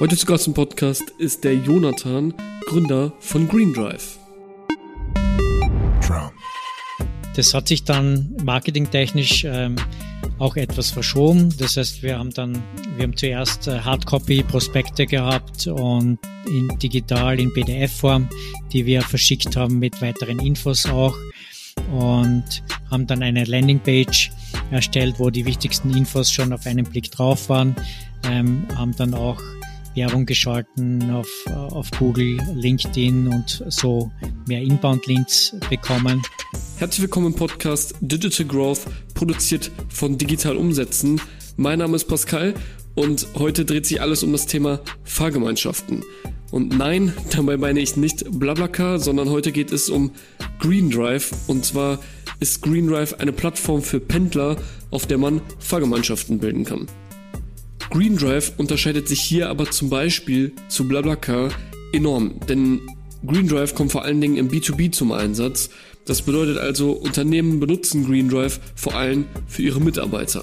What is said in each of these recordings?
Heute zu Gast im Podcast ist der Jonathan, Gründer von Green Drive. Das hat sich dann marketingtechnisch ähm, auch etwas verschoben. Das heißt, wir haben dann, wir haben zuerst äh, Hardcopy-Prospekte gehabt und in digital in PDF-Form, die wir verschickt haben mit weiteren Infos auch und haben dann eine Landingpage erstellt, wo die wichtigsten Infos schon auf einen Blick drauf waren, ähm, haben dann auch Werbung geschalten auf, auf Google, LinkedIn und so mehr Inbound-Links bekommen. Herzlich willkommen im Podcast Digital Growth, produziert von Digital Umsetzen. Mein Name ist Pascal und heute dreht sich alles um das Thema Fahrgemeinschaften. Und nein, dabei meine ich nicht Blablacar, sondern heute geht es um Green Drive. Und zwar ist Green Drive eine Plattform für Pendler, auf der man Fahrgemeinschaften bilden kann. Green Drive unterscheidet sich hier aber zum Beispiel zu BlaBlaCar enorm, denn Green Drive kommt vor allen Dingen im B2B zum Einsatz. Das bedeutet also, Unternehmen benutzen Green Drive vor allem für ihre Mitarbeiter.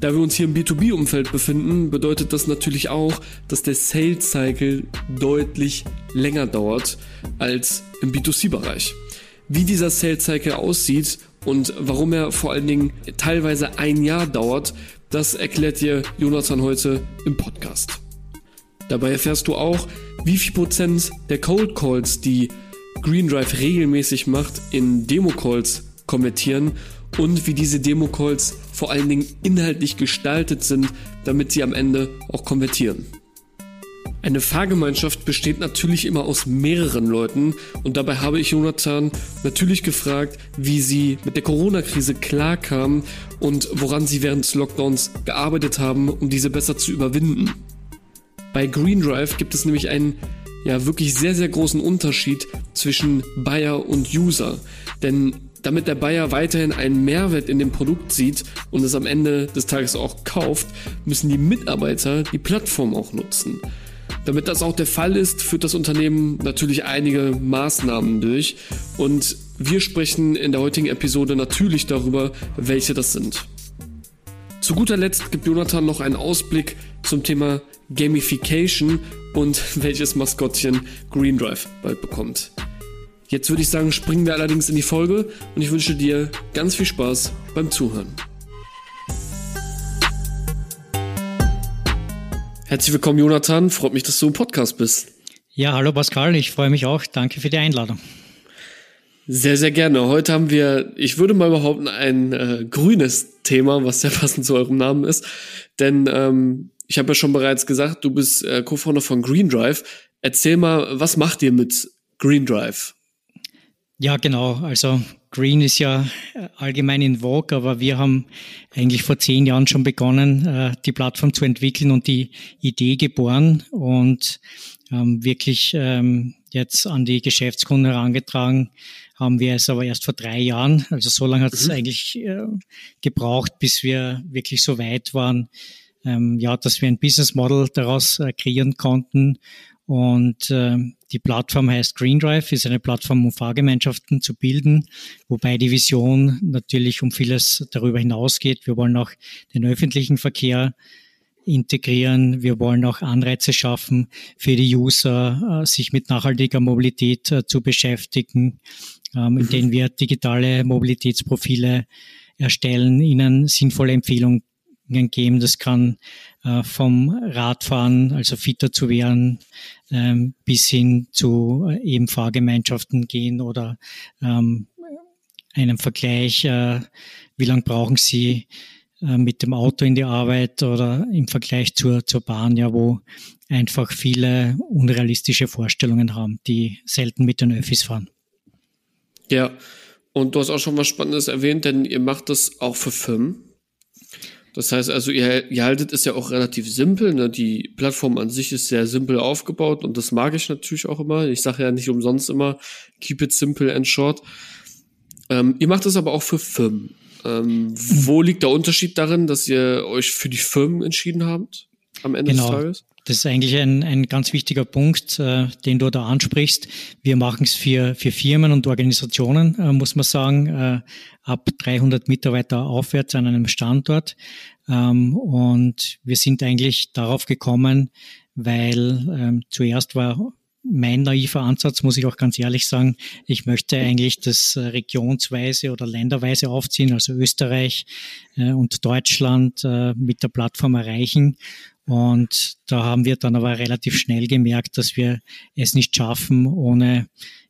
Da wir uns hier im B2B-Umfeld befinden, bedeutet das natürlich auch, dass der Sales Cycle deutlich länger dauert als im B2C-Bereich. Wie dieser Sales Cycle aussieht und warum er vor allen Dingen teilweise ein Jahr dauert, das erklärt dir Jonathan heute im Podcast. Dabei erfährst du auch, wie viel Prozent der Cold Calls, die Green Drive regelmäßig macht, in Demo Calls konvertieren und wie diese Demo Calls vor allen Dingen inhaltlich gestaltet sind, damit sie am Ende auch konvertieren. Eine Fahrgemeinschaft besteht natürlich immer aus mehreren Leuten und dabei habe ich Jonathan natürlich gefragt, wie sie mit der Corona-Krise klarkamen und woran sie während des Lockdowns gearbeitet haben, um diese besser zu überwinden. Bei Green Drive gibt es nämlich einen ja wirklich sehr, sehr großen Unterschied zwischen Buyer und User. Denn damit der Buyer weiterhin einen Mehrwert in dem Produkt sieht und es am Ende des Tages auch kauft, müssen die Mitarbeiter die Plattform auch nutzen. Damit das auch der Fall ist, führt das Unternehmen natürlich einige Maßnahmen durch und wir sprechen in der heutigen Episode natürlich darüber, welche das sind. Zu guter Letzt gibt Jonathan noch einen Ausblick zum Thema Gamification und welches Maskottchen Green Drive bald bekommt. Jetzt würde ich sagen, springen wir allerdings in die Folge und ich wünsche dir ganz viel Spaß beim Zuhören. Herzlich willkommen, Jonathan. Freut mich, dass du im Podcast bist. Ja, hallo Pascal, ich freue mich auch. Danke für die Einladung. Sehr, sehr gerne. Heute haben wir, ich würde mal behaupten, ein äh, grünes Thema, was sehr passend zu eurem Namen ist. Denn ähm, ich habe ja schon bereits gesagt, du bist äh, Co-Founder von Green Drive. Erzähl mal, was macht ihr mit Green Drive? Ja, genau. Also Green ist ja äh, allgemein in Vogue, aber wir haben eigentlich vor zehn Jahren schon begonnen, äh, die Plattform zu entwickeln und die Idee geboren und ähm, wirklich ähm, jetzt an die Geschäftskunden herangetragen haben wir es aber erst vor drei Jahren. Also so lange hat es mhm. eigentlich äh, gebraucht, bis wir wirklich so weit waren, ähm, ja, dass wir ein Business Model daraus kreieren konnten und äh, die Plattform heißt Green Drive, ist eine Plattform, um Fahrgemeinschaften zu bilden, wobei die Vision natürlich um vieles darüber hinausgeht. Wir wollen auch den öffentlichen Verkehr integrieren. Wir wollen auch Anreize schaffen für die User, äh, sich mit nachhaltiger Mobilität äh, zu beschäftigen, ähm, indem wir digitale Mobilitätsprofile erstellen, ihnen sinnvolle Empfehlungen geben. Das kann äh, vom Radfahren, also fitter zu werden, ähm, bis hin zu äh, eben Fahrgemeinschaften gehen oder ähm, einem Vergleich, äh, wie lange brauchen Sie äh, mit dem Auto in die Arbeit oder im Vergleich zur, zur Bahn, ja, wo einfach viele unrealistische Vorstellungen haben, die selten mit den Öffis fahren. Ja, und du hast auch schon was Spannendes erwähnt, denn ihr macht das auch für Firmen. Das heißt also, ihr, ihr haltet es ja auch relativ simpel. Ne? Die Plattform an sich ist sehr simpel aufgebaut und das mag ich natürlich auch immer. Ich sage ja nicht umsonst immer, keep it simple and short. Ähm, ihr macht das aber auch für Firmen. Ähm, wo liegt der Unterschied darin, dass ihr euch für die Firmen entschieden habt am Ende genau. des Tages? Das ist eigentlich ein, ein ganz wichtiger Punkt, äh, den du da ansprichst. Wir machen es für, für Firmen und Organisationen, äh, muss man sagen, äh, ab 300 Mitarbeiter aufwärts an einem Standort. Ähm, und wir sind eigentlich darauf gekommen, weil ähm, zuerst war mein naiver Ansatz, muss ich auch ganz ehrlich sagen, ich möchte eigentlich das äh, regionsweise oder länderweise aufziehen, also Österreich äh, und Deutschland äh, mit der Plattform erreichen. Und da haben wir dann aber relativ schnell gemerkt, dass wir es nicht schaffen, ohne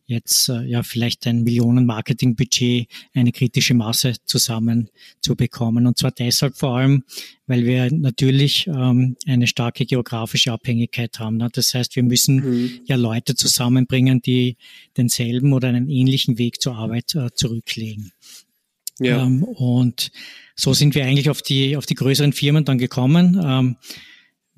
jetzt äh, ja vielleicht ein Millionen-Marketing-Budget eine kritische Masse zusammen zu bekommen. Und zwar deshalb vor allem, weil wir natürlich ähm, eine starke geografische Abhängigkeit haben. Ne? Das heißt, wir müssen mhm. ja Leute zusammenbringen, die denselben oder einen ähnlichen Weg zur Arbeit äh, zurücklegen. Ja. Ähm, und so sind wir eigentlich auf die, auf die größeren Firmen dann gekommen. Ähm,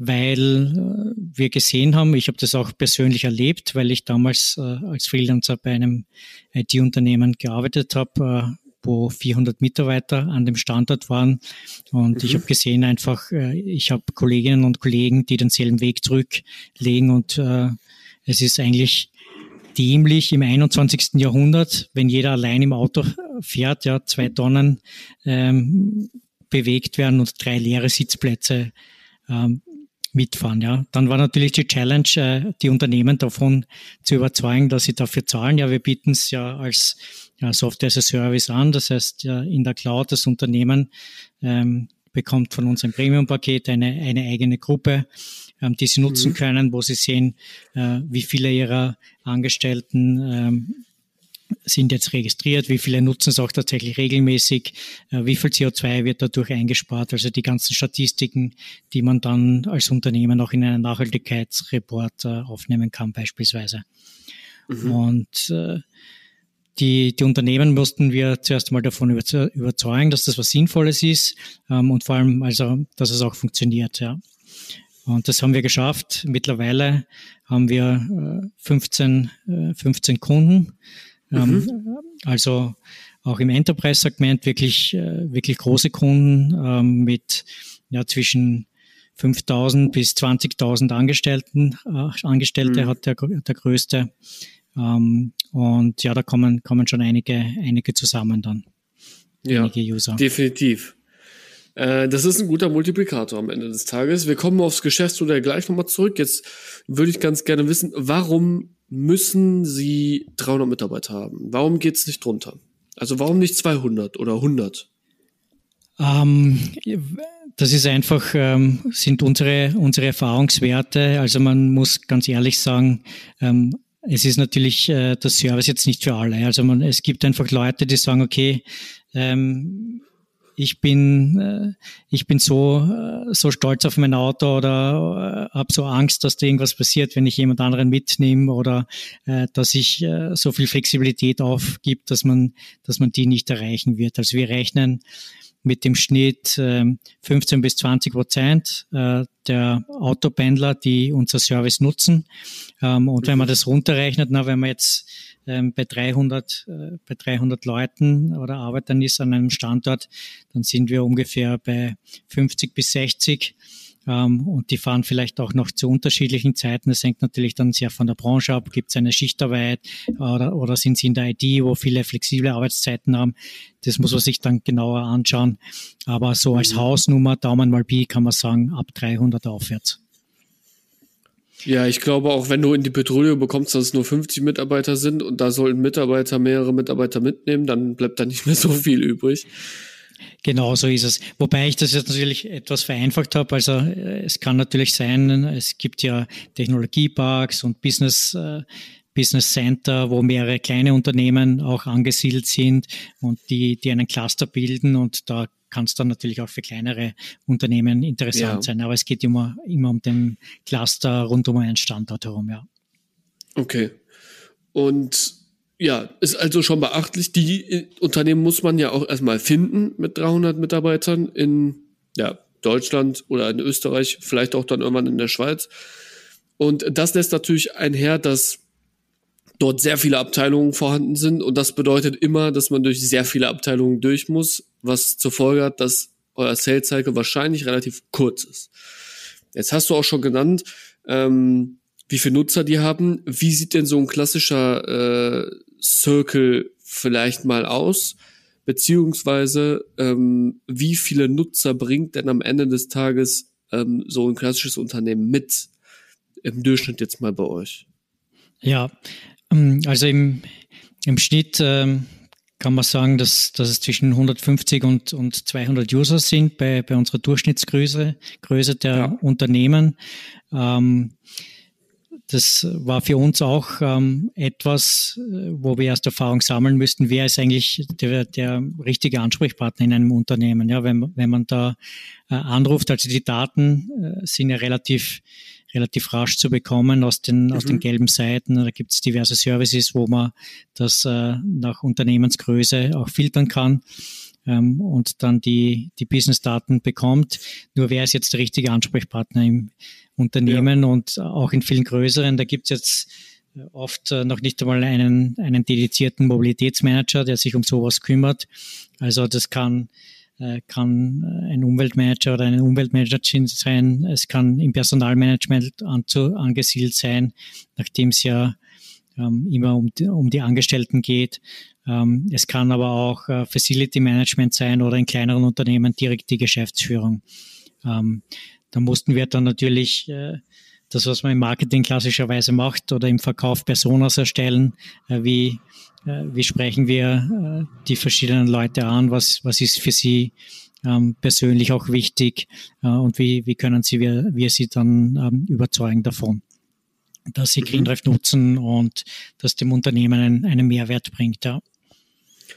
weil äh, wir gesehen haben, ich habe das auch persönlich erlebt, weil ich damals äh, als Freelancer bei einem IT-Unternehmen gearbeitet habe, äh, wo 400 Mitarbeiter an dem Standort waren. Und mhm. ich habe gesehen einfach, äh, ich habe Kolleginnen und Kollegen, die denselben Weg zurücklegen und es ist eigentlich dämlich im 21. Jahrhundert, wenn jeder allein im Auto fährt, ja, zwei Tonnen ähm, bewegt werden und drei leere Sitzplätze ähm, mitfahren. Ja, dann war natürlich die Challenge, äh, die Unternehmen davon zu überzeugen, dass sie dafür zahlen. Ja, wir bieten es ja als ja, Software as a Service an. Das heißt, ja, in der Cloud das Unternehmen ähm, bekommt von uns ein Premium-Paket eine, eine eigene Gruppe, ähm, die sie nutzen mhm. können, wo sie sehen, äh, wie viele ihrer Angestellten ähm, sind jetzt registriert, wie viele nutzen es auch tatsächlich regelmäßig, äh, wie viel CO2 wird dadurch eingespart, also die ganzen Statistiken, die man dann als Unternehmen auch in einen Nachhaltigkeitsreport äh, aufnehmen kann beispielsweise. Mhm. Und äh, die, die Unternehmen mussten wir zuerst mal davon überzeugen, dass das was Sinnvolles ist ähm, und vor allem, also, dass es auch funktioniert. Ja. Und das haben wir geschafft. Mittlerweile haben wir 15, 15 Kunden, mhm. Also auch im Enterprise-Segment wirklich, äh, wirklich große Kunden ähm, mit ja, zwischen 5.000 bis 20.000 Angestellten. Äh, Angestellte mhm. hat der, der größte. Ähm, und ja, da kommen, kommen schon einige, einige zusammen dann. Ja, einige User. definitiv. Äh, das ist ein guter Multiplikator am Ende des Tages. Wir kommen aufs Geschäftsmodell gleich nochmal zurück. Jetzt würde ich ganz gerne wissen, warum müssen Sie 300 Mitarbeiter haben? Warum geht es nicht drunter? Also warum nicht 200 oder 100? Ähm, das ist einfach, ähm, sind unsere, unsere Erfahrungswerte. Also man muss ganz ehrlich sagen, ähm, es ist natürlich äh, der Service jetzt nicht für alle. Also man, es gibt einfach Leute, die sagen, okay, ähm, ich bin, äh, ich bin so, äh, so stolz auf mein Auto oder äh, habe so Angst, dass da irgendwas passiert, wenn ich jemand anderen mitnehme oder dass ich so viel Flexibilität aufgibt, dass man, dass man die nicht erreichen wird. Also wir rechnen mit dem Schnitt äh, 15 bis 20 Prozent äh, der Autopendler, die unser Service nutzen. Ähm, und wenn man das runterrechnet, wenn man jetzt ähm, bei 300, äh, bei 300 Leuten oder Arbeitern ist an einem Standort, dann sind wir ungefähr bei 50 bis 60. Ähm, und die fahren vielleicht auch noch zu unterschiedlichen Zeiten. Das hängt natürlich dann sehr von der Branche ab. Gibt es eine Schichtarbeit oder, oder sind sie in der IT, wo viele flexible Arbeitszeiten haben? Das muss man sich dann genauer anschauen. Aber so als mhm. Hausnummer, Daumen mal Pi, kann man sagen, ab 300 aufwärts. Ja, ich glaube auch, wenn du in die Petroleum bekommst, dass es nur 50 Mitarbeiter sind und da sollten Mitarbeiter mehrere Mitarbeiter mitnehmen, dann bleibt da nicht mehr so viel übrig. Genau so ist es. Wobei ich das jetzt natürlich etwas vereinfacht habe. Also äh, es kann natürlich sein, es gibt ja Technologieparks und Business, äh, Business Center, wo mehrere kleine Unternehmen auch angesiedelt sind und die, die einen Cluster bilden und da kann es dann natürlich auch für kleinere Unternehmen interessant ja. sein. Aber es geht immer, immer um den Cluster rund um einen Standort herum, ja. Okay. Und ja, ist also schon beachtlich. Die äh, Unternehmen muss man ja auch erstmal finden mit 300 Mitarbeitern in ja, Deutschland oder in Österreich, vielleicht auch dann irgendwann in der Schweiz. Und das lässt natürlich einher, dass dort sehr viele Abteilungen vorhanden sind und das bedeutet immer, dass man durch sehr viele Abteilungen durch muss, was zur Folge hat, dass euer Sales Cycle wahrscheinlich relativ kurz ist. Jetzt hast du auch schon genannt, ähm, wie viele Nutzer die haben. Wie sieht denn so ein klassischer äh, Circle vielleicht mal aus? Beziehungsweise ähm, wie viele Nutzer bringt denn am Ende des Tages ähm, so ein klassisches Unternehmen mit? im Durchschnitt jetzt mal bei euch? Ja, ähm, also im, im Schnitt ähm, kann man sagen, dass, dass es zwischen 150 und, und 200 User sind bei, bei unserer Durchschnittsgröße Größe der ja. Unternehmen. Ähm, das war für uns auch ähm, etwas, äh, wo wir erst Erfahrung sammeln müssten. Wer ist eigentlich der, der richtige Ansprechpartner in einem Unternehmen? Ja, wenn, wenn man da äh, anruft, also die Daten äh, sind ja relativ relativ rasch zu bekommen aus den, mhm. aus den mhm. gelben Seiten. Da gibt es diverse Services, wo man das äh, nach Unternehmensgröße auch filtern kann ähm, und dann die, die Business-Daten bekommt. Nur wer ist jetzt der richtige Ansprechpartner im Unternehmen ja. und auch in vielen größeren, da gibt es jetzt äh, oft äh, noch nicht einmal einen, einen dedizierten Mobilitätsmanager, der sich um sowas kümmert. Also das kann äh, kann ein Umweltmanager oder eine Umweltmanagerin sein. Es kann im Personalmanagement anzu, angesiedelt sein, nachdem es ja ähm, immer um die, um die Angestellten geht. Ähm, es kann aber auch äh, Facility Management sein oder in kleineren Unternehmen direkt die Geschäftsführung. Ähm, da mussten wir dann natürlich äh, das, was man im Marketing klassischerweise macht oder im Verkauf Personas erstellen, äh, wie, äh, wie sprechen wir äh, die verschiedenen Leute an, was, was ist für sie ähm, persönlich auch wichtig äh, und wie, wie können sie wir, wir sie dann ähm, überzeugen davon dass sie mhm. GreenDrive nutzen und das dem Unternehmen einen, einen Mehrwert bringt. Ja.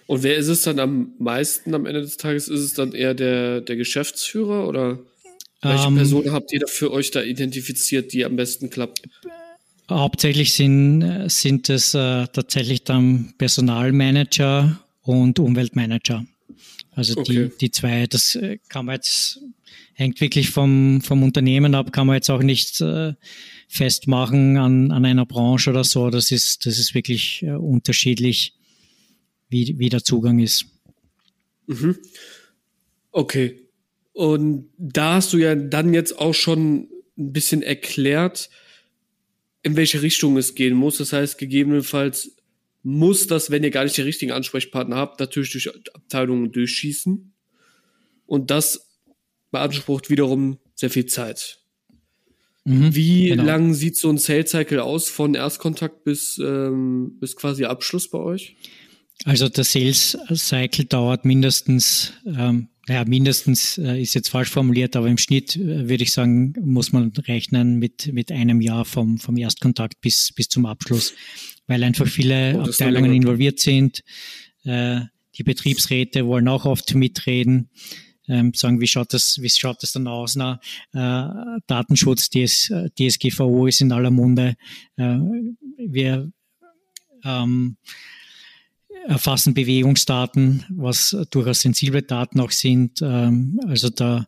Und wer ist es dann am meisten am Ende des Tages? Ist es dann eher der, der Geschäftsführer oder welche ähm, Person habt ihr da für euch da identifiziert, die am besten klappt? Hauptsächlich sind, sind es äh, tatsächlich dann Personalmanager und Umweltmanager. Also okay. die, die zwei, das äh, kann man jetzt, hängt wirklich vom, vom Unternehmen ab, kann man jetzt auch nicht äh, festmachen an, an einer Branche oder so. Das ist, das ist wirklich äh, unterschiedlich, wie, wie der Zugang ist. Mhm. Okay. Und da hast du ja dann jetzt auch schon ein bisschen erklärt, in welche Richtung es gehen muss. Das heißt, gegebenenfalls muss das, wenn ihr gar nicht den richtigen Ansprechpartner habt, natürlich durch Abteilungen durchschießen. Und das beansprucht wiederum sehr viel Zeit. Mhm, Wie genau. lang sieht so ein Sales Cycle aus von Erstkontakt bis, ähm, bis quasi Abschluss bei euch? Also der Sales Cycle dauert mindestens ähm, naja, mindestens äh, ist jetzt falsch formuliert, aber im Schnitt äh, würde ich sagen, muss man rechnen mit, mit einem Jahr vom, vom Erstkontakt bis, bis zum Abschluss, weil einfach viele oh, Abteilungen involviert sind. Äh, die Betriebsräte wollen auch oft mitreden. Ähm, sagen, wie schaut das, wie schaut das dann aus? Na, äh, Datenschutz, DS, DSGVO ist in aller Munde. Äh, wir ähm, erfassen Bewegungsdaten, was durchaus sensible Daten auch sind. Ähm, also da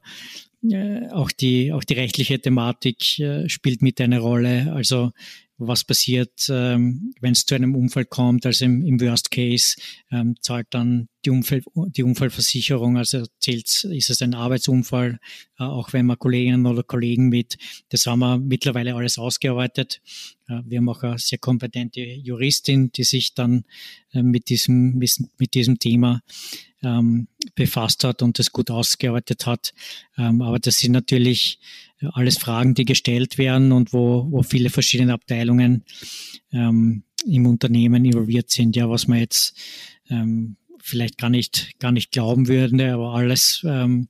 äh, auch die auch die rechtliche Thematik äh, spielt mit eine Rolle. Also was passiert, ähm, wenn es zu einem Unfall kommt. Also im, im Worst Case ähm, zahlt dann die, Unfall, die Unfallversicherung, also zählt, ist es ein Arbeitsunfall, äh, auch wenn man Kolleginnen oder Kollegen mit, das haben wir mittlerweile alles ausgearbeitet. Äh, wir haben auch eine sehr kompetente Juristin, die sich dann äh, mit, diesem, mit diesem Thema ähm, befasst hat und das gut ausgearbeitet hat. Ähm, aber das sind natürlich alles Fragen, die gestellt werden und wo, wo viele verschiedene Abteilungen ähm, im Unternehmen involviert sind. Ja, was man jetzt ähm, vielleicht gar nicht, gar nicht glauben würde, aber alles, ähm,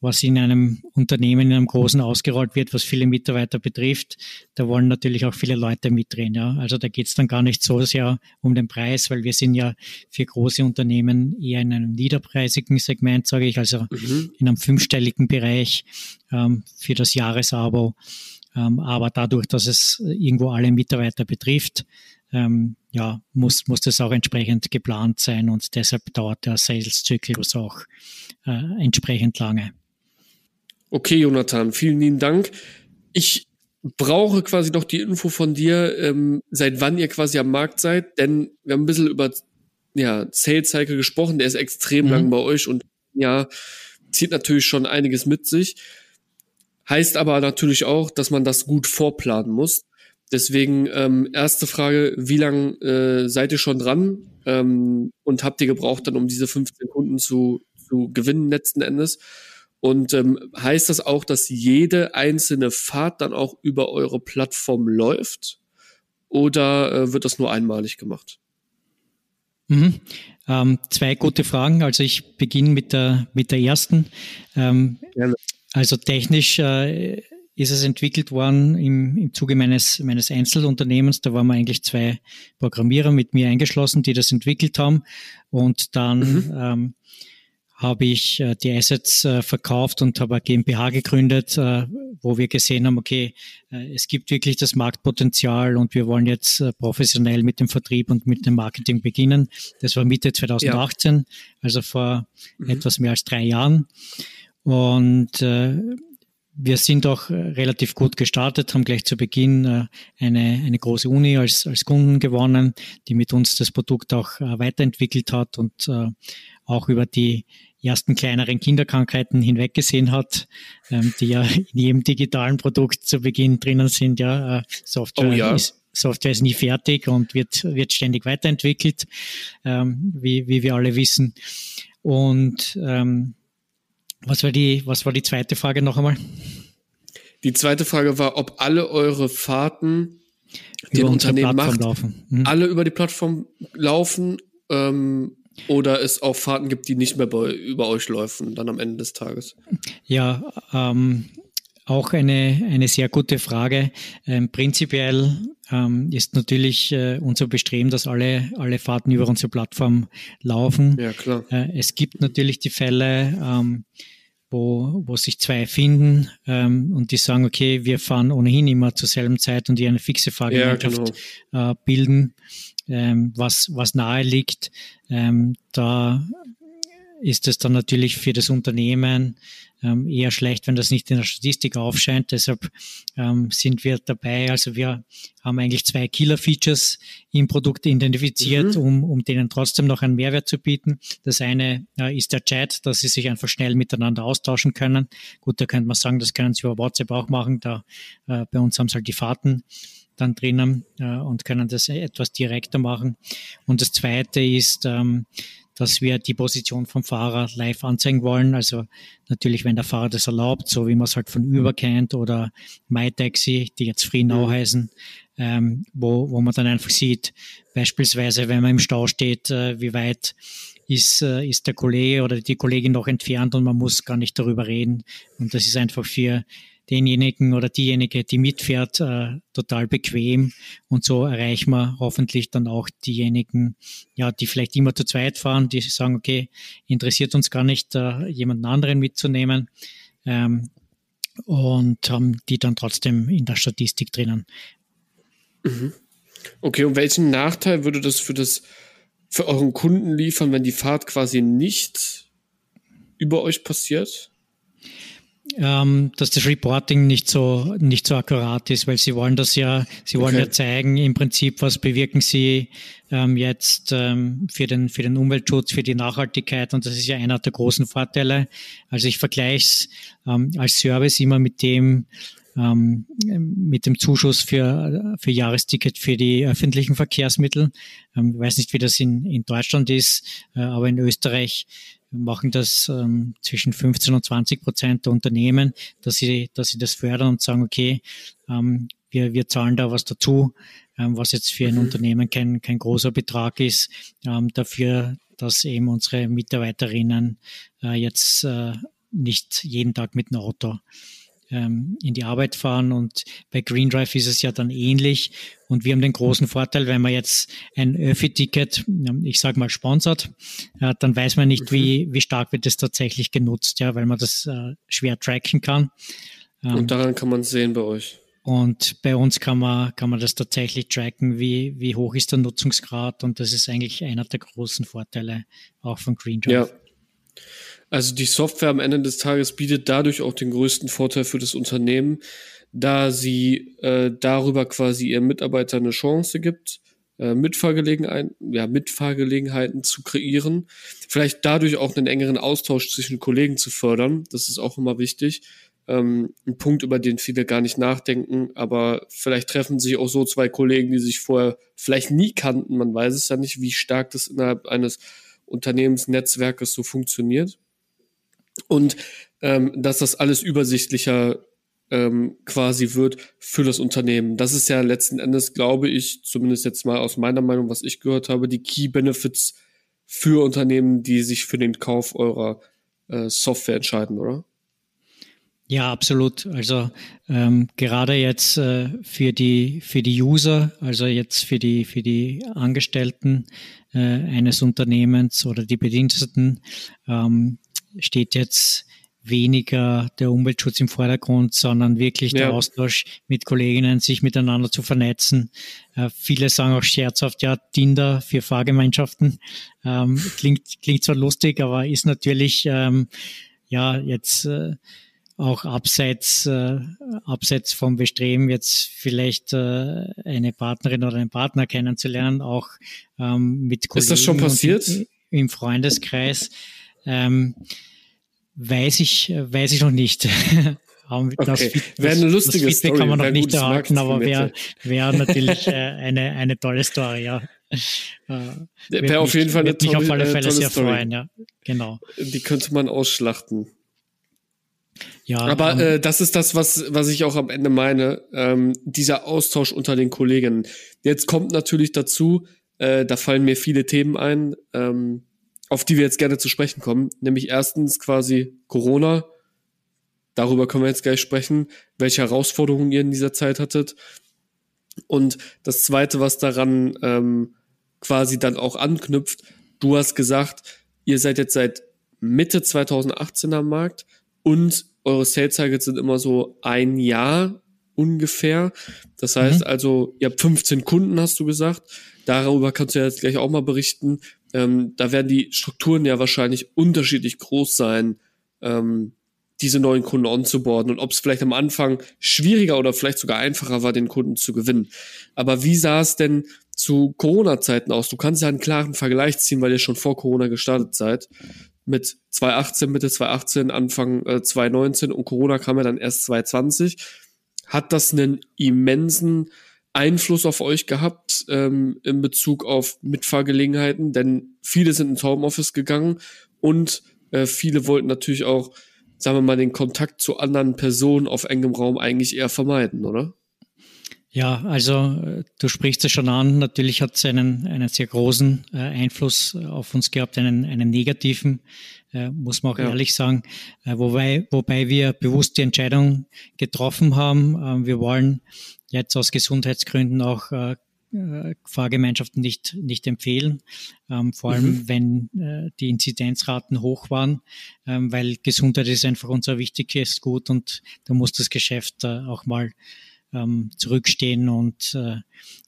was in einem Unternehmen, in einem großen ausgerollt wird, was viele Mitarbeiter betrifft, da wollen natürlich auch viele Leute mitdrehen. Ja? Also da geht es dann gar nicht so sehr um den Preis, weil wir sind ja für große Unternehmen eher in einem niederpreisigen Segment, sage ich, also mhm. in einem fünfstelligen Bereich ähm, für das Jahresabo. Ähm, aber dadurch, dass es irgendwo alle Mitarbeiter betrifft, ähm, ja, muss, muss das auch entsprechend geplant sein und deshalb dauert der Sales-Zyklus auch äh, entsprechend lange. Okay, Jonathan, vielen lieben Dank. Ich brauche quasi noch die Info von dir, ähm, seit wann ihr quasi am Markt seid, denn wir haben ein bisschen über ja, Sales Cycle gesprochen, der ist extrem mhm. lang bei euch und ja, zieht natürlich schon einiges mit sich. Heißt aber natürlich auch, dass man das gut vorplanen muss. Deswegen ähm, erste Frage, wie lange äh, seid ihr schon dran ähm, und habt ihr gebraucht dann, um diese 15 Kunden zu, zu gewinnen letzten Endes? Und ähm, heißt das auch, dass jede einzelne Fahrt dann auch über eure Plattform läuft? Oder äh, wird das nur einmalig gemacht? Mhm. Ähm, zwei gute Fragen. Also ich beginne mit der, mit der ersten. Ähm, also technisch äh, ist es entwickelt worden im, im Zuge meines, meines Einzelunternehmens. Da waren wir eigentlich zwei Programmierer mit mir eingeschlossen, die das entwickelt haben. Und dann mhm. ähm, habe ich äh, die Assets äh, verkauft und habe eine GmbH gegründet, äh, wo wir gesehen haben, okay, äh, es gibt wirklich das Marktpotenzial und wir wollen jetzt äh, professionell mit dem Vertrieb und mit dem Marketing beginnen. Das war Mitte 2018, ja. also vor mhm. etwas mehr als drei Jahren. Und äh, wir sind auch äh, relativ gut gestartet, haben gleich zu Beginn äh, eine, eine große Uni als, als Kunden gewonnen, die mit uns das Produkt auch äh, weiterentwickelt hat und auch über die ersten kleineren Kinderkrankheiten hinweggesehen hat, ähm, die ja in jedem digitalen Produkt zu Beginn drinnen sind. Ja, Software oh ja. ist Software ist nie fertig und wird, wird ständig weiterentwickelt, ähm, wie, wie wir alle wissen. Und ähm, was war die, was war die zweite Frage noch einmal? Die zweite Frage war, ob alle eure Fahrten, die über Unternehmen macht, laufen. Mhm. alle über die Plattform laufen ähm, oder es auch Fahrten gibt, die nicht mehr bei, über euch laufen, dann am Ende des Tages? Ja, ähm, auch eine, eine sehr gute Frage. Ähm, prinzipiell ähm, ist natürlich äh, unser Bestreben, dass alle, alle Fahrten über unsere Plattform laufen. Ja, klar. Äh, es gibt natürlich die Fälle, ähm, wo, wo sich zwei finden ähm, und die sagen, okay, wir fahren ohnehin immer zur selben Zeit und die eine fixe Fahrgemeinschaft ja, genau. äh, bilden, ähm, was, was nahe liegt. Ähm, da ist es dann natürlich für das Unternehmen ähm, eher schlecht, wenn das nicht in der Statistik aufscheint. Deshalb ähm, sind wir dabei. Also wir haben eigentlich zwei Killer-Features im Produkt identifiziert, mhm. um, um denen trotzdem noch einen Mehrwert zu bieten. Das eine äh, ist der Chat, dass sie sich einfach schnell miteinander austauschen können. Gut, da könnte man sagen, das können sie über WhatsApp auch machen. Da äh, bei uns haben sie halt die Fahrten dann drinnen äh, und können das etwas direkter machen. Und das zweite ist, ähm, dass wir die Position vom Fahrer live anzeigen wollen. Also natürlich, wenn der Fahrer das erlaubt, so wie man es halt von Uber kennt oder MyTaxi, die jetzt Free Now heißen, ähm, wo, wo man dann einfach sieht, beispielsweise, wenn man im Stau steht, äh, wie weit ist, äh, ist der Kollege oder die Kollegin noch entfernt und man muss gar nicht darüber reden. Und das ist einfach für denjenigen oder diejenige, die mitfährt, äh, total bequem. Und so erreichen wir hoffentlich dann auch diejenigen, ja, die vielleicht immer zu zweit fahren, die sagen, okay, interessiert uns gar nicht, äh, jemanden anderen mitzunehmen. Ähm, und haben die dann trotzdem in der Statistik drinnen. Mhm. Okay, und welchen Nachteil würde das für das für euren Kunden liefern, wenn die Fahrt quasi nicht über euch passiert? Ähm, dass das Reporting nicht so nicht so akkurat ist, weil sie wollen das ja, sie wollen okay. ja zeigen im Prinzip, was bewirken sie ähm, jetzt ähm, für den für den Umweltschutz, für die Nachhaltigkeit und das ist ja einer der großen Vorteile. Also ich vergleiche es ähm, als Service immer mit dem ähm, mit dem Zuschuss für, für Jahresticket für die öffentlichen Verkehrsmittel. Ähm, ich weiß nicht, wie das in, in Deutschland ist, äh, aber in Österreich machen das ähm, zwischen 15 und 20 Prozent der Unternehmen, dass sie, dass sie das fördern und sagen, okay, ähm, wir, wir zahlen da was dazu, ähm, was jetzt für ein mhm. Unternehmen kein, kein großer Betrag ist, ähm, dafür, dass eben unsere Mitarbeiterinnen äh, jetzt äh, nicht jeden Tag mit dem Auto ähm, in die Arbeit fahren. Und bei Green Drive ist es ja dann ähnlich. Und wir haben den großen Vorteil, wenn man jetzt ein Öffi-Ticket, ich sage mal, sponsert, äh, dann weiß man nicht, wie, mhm. wie stark wird es tatsächlich genutzt, ja, weil man das äh, schwer tracken kann. Ähm, und daran kann man sehen bei euch. Und bei uns kann man, kann man das tatsächlich tracken, wie, wie hoch ist der Nutzungsgrad. Und das ist eigentlich einer der großen Vorteile auch von Green Drive. Ja. Also die Software am Ende des Tages bietet dadurch auch den größten Vorteil für das Unternehmen, da sie äh, darüber quasi ihren Mitarbeitern eine Chance gibt, äh, Mitfahrgelegenheiten, ja, Mitfahrgelegenheiten zu kreieren, vielleicht dadurch auch einen engeren Austausch zwischen Kollegen zu fördern. Das ist auch immer wichtig. Ähm, ein Punkt, über den viele gar nicht nachdenken, aber vielleicht treffen sich auch so zwei Kollegen, die sich vorher vielleicht nie kannten. Man weiß es ja nicht, wie stark das innerhalb eines Unternehmensnetzwerkes so funktioniert. Und ähm, dass das alles übersichtlicher ähm, quasi wird für das Unternehmen. Das ist ja letzten Endes, glaube ich, zumindest jetzt mal aus meiner Meinung, was ich gehört habe, die Key Benefits für Unternehmen, die sich für den Kauf eurer äh, Software entscheiden, oder? Ja, absolut. Also ähm, gerade jetzt äh, für die für die User, also jetzt für die für die Angestellten äh, eines Unternehmens oder die Bediensteten ähm, steht jetzt weniger der Umweltschutz im Vordergrund, sondern wirklich der Austausch mit Kolleginnen, sich miteinander zu vernetzen. Äh, viele sagen auch scherzhaft, ja, Tinder für Fahrgemeinschaften. Ähm, klingt, klingt zwar lustig, aber ist natürlich, ähm, ja, jetzt äh, auch abseits, äh, abseits vom Bestreben, jetzt vielleicht äh, eine Partnerin oder einen Partner kennenzulernen, auch ähm, mit Kollegen. Ist das schon passiert? Im Freundeskreis. Ähm, weiß ich, weiß ich noch nicht. okay. das, wäre eine lustige das Story. kann man noch nicht erhalten, aber wäre wär natürlich äh, eine, eine tolle Story, ja. Äh, wäre auf jeden Fall eine tolle, mich auf alle äh, Fälle sehr Story. freuen, ja. Genau. Die könnte man ausschlachten. Ja, aber ähm, äh, das ist das, was, was ich auch am Ende meine, ähm, dieser Austausch unter den Kollegen. Jetzt kommt natürlich dazu, äh, da fallen mir viele Themen ein, ähm, auf die wir jetzt gerne zu sprechen kommen, nämlich erstens quasi Corona. Darüber können wir jetzt gleich sprechen, welche Herausforderungen ihr in dieser Zeit hattet. Und das Zweite, was daran ähm, quasi dann auch anknüpft, du hast gesagt, ihr seid jetzt seit Mitte 2018 am Markt und eure Sales Targets sind immer so ein Jahr ungefähr. Das heißt mhm. also, ihr habt 15 Kunden, hast du gesagt. Darüber kannst du jetzt gleich auch mal berichten. Ähm, da werden die Strukturen ja wahrscheinlich unterschiedlich groß sein, ähm, diese neuen Kunden onzuboarden und ob es vielleicht am Anfang schwieriger oder vielleicht sogar einfacher war, den Kunden zu gewinnen. Aber wie sah es denn zu Corona-Zeiten aus? Du kannst ja einen klaren Vergleich ziehen, weil ihr schon vor Corona gestartet seid mit 2018, Mitte 2018, Anfang äh, 2019 und Corona kam ja dann erst 2020. Hat das einen immensen Einfluss auf euch gehabt ähm, in Bezug auf Mitfahrgelegenheiten? Denn viele sind ins Homeoffice gegangen und äh, viele wollten natürlich auch, sagen wir mal, den Kontakt zu anderen Personen auf engem Raum eigentlich eher vermeiden, oder? Ja, also äh, du sprichst es schon an. Natürlich hat es einen, einen sehr großen äh, Einfluss auf uns gehabt, einen, einen negativen, äh, muss man auch ja. ehrlich sagen. Äh, wobei, wobei wir bewusst die Entscheidung getroffen haben. Ähm, wir wollen jetzt aus Gesundheitsgründen auch äh, Fahrgemeinschaften nicht, nicht empfehlen, ähm, vor allem mhm. wenn äh, die Inzidenzraten hoch waren, ähm, weil Gesundheit ist einfach unser wichtiges Gut und da muss das Geschäft äh, auch mal ähm, zurückstehen. Und äh,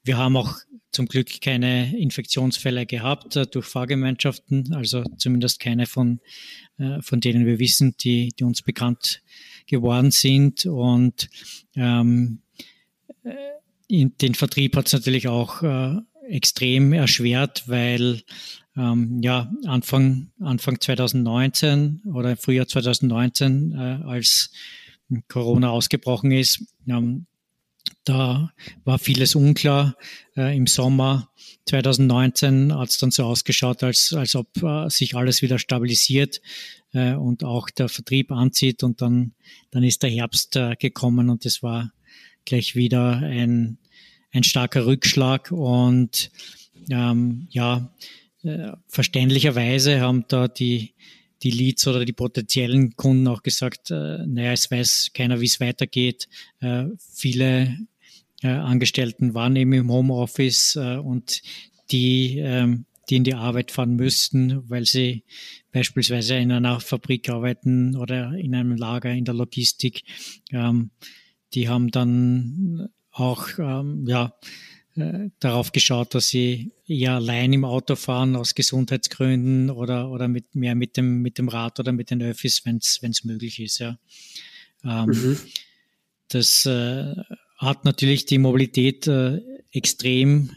wir haben auch zum Glück keine Infektionsfälle gehabt äh, durch Fahrgemeinschaften, also zumindest keine von, äh, von denen wir wissen, die, die uns bekannt geworden sind. Und ähm, äh, den Vertrieb hat es natürlich auch äh, extrem erschwert, weil ähm, ja Anfang Anfang 2019 oder Frühjahr 2019, äh, als Corona ausgebrochen ist, ähm, da war vieles unklar. Äh, Im Sommer 2019 hat es dann so ausgeschaut, als, als ob äh, sich alles wieder stabilisiert äh, und auch der Vertrieb anzieht. Und dann, dann ist der Herbst äh, gekommen und es war gleich wieder ein, ein starker Rückschlag. Und ähm, ja, äh, verständlicherweise haben da die die Leads oder die potenziellen Kunden auch gesagt, äh, naja, es weiß keiner, wie es weitergeht. Äh, viele äh, Angestellten waren eben im Homeoffice äh, und die, ähm, die in die Arbeit fahren müssten, weil sie beispielsweise in einer Fabrik arbeiten oder in einem Lager in der Logistik. Ähm, die haben dann auch ähm, ja, äh, darauf geschaut, dass sie eher allein im Auto fahren aus Gesundheitsgründen oder, oder mit, mehr mit dem, mit dem Rad oder mit den Öffis, wenn es möglich ist. Ja. Ähm, mhm. Das äh, hat natürlich die Mobilität äh, extrem,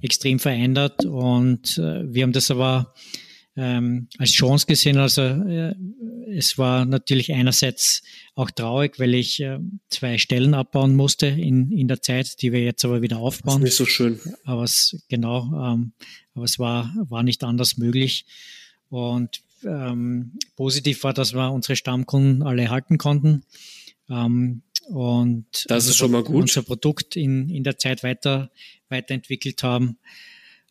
extrem verändert und äh, wir haben das aber ähm, als Chance gesehen. Also äh, es war natürlich einerseits auch traurig, weil ich äh, zwei Stellen abbauen musste in, in der Zeit, die wir jetzt aber wieder aufbauen. Das ist nicht so schön. Aber es genau, ähm, aber es war, war nicht anders möglich. Und ähm, positiv war, dass wir unsere Stammkunden alle halten konnten. Ähm, und das ist schon mal gut. unser Produkt in, in der Zeit weiter, weiterentwickelt haben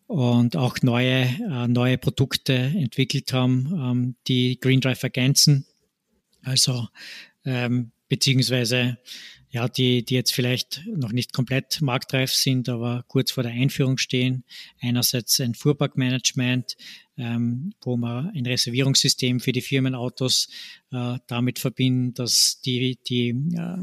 und auch neue, äh, neue Produkte entwickelt haben, ähm, die Green Drive ergänzen. Also ähm, beziehungsweise ja, die, die jetzt vielleicht noch nicht komplett marktreif sind, aber kurz vor der Einführung stehen. Einerseits ein Fuhrparkmanagement, ähm, wo man ein Reservierungssystem für die Firmenautos äh, damit verbinden, dass die, die äh,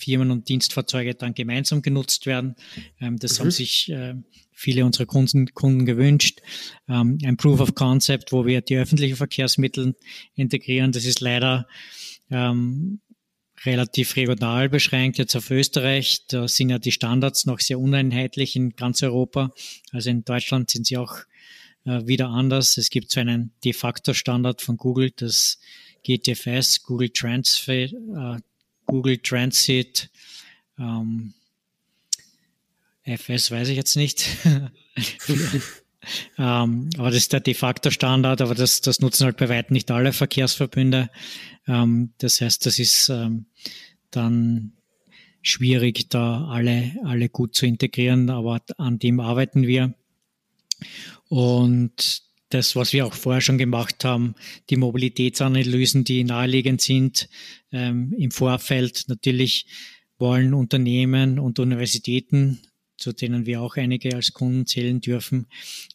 Firmen und Dienstfahrzeuge dann gemeinsam genutzt werden. Ähm, das mhm. haben sich äh, viele unserer Kunden, Kunden gewünscht. Ähm, ein Proof of Concept, wo wir die öffentlichen Verkehrsmittel integrieren. Das ist leider ähm, relativ regional beschränkt, jetzt auf Österreich. Da sind ja die Standards noch sehr uneinheitlich in ganz Europa. Also in Deutschland sind sie auch äh, wieder anders. Es gibt so einen de facto Standard von Google, das GTFS, Google Transfer, äh, Google Transit, ähm, FS weiß ich jetzt nicht. Ähm, aber das ist der de facto Standard, aber das, das nutzen halt bei weitem nicht alle Verkehrsverbünde. Ähm, das heißt, das ist ähm, dann schwierig, da alle, alle gut zu integrieren, aber an dem arbeiten wir. Und das, was wir auch vorher schon gemacht haben, die Mobilitätsanalysen, die naheliegend sind, ähm, im Vorfeld natürlich wollen Unternehmen und Universitäten zu denen wir auch einige als Kunden zählen dürfen,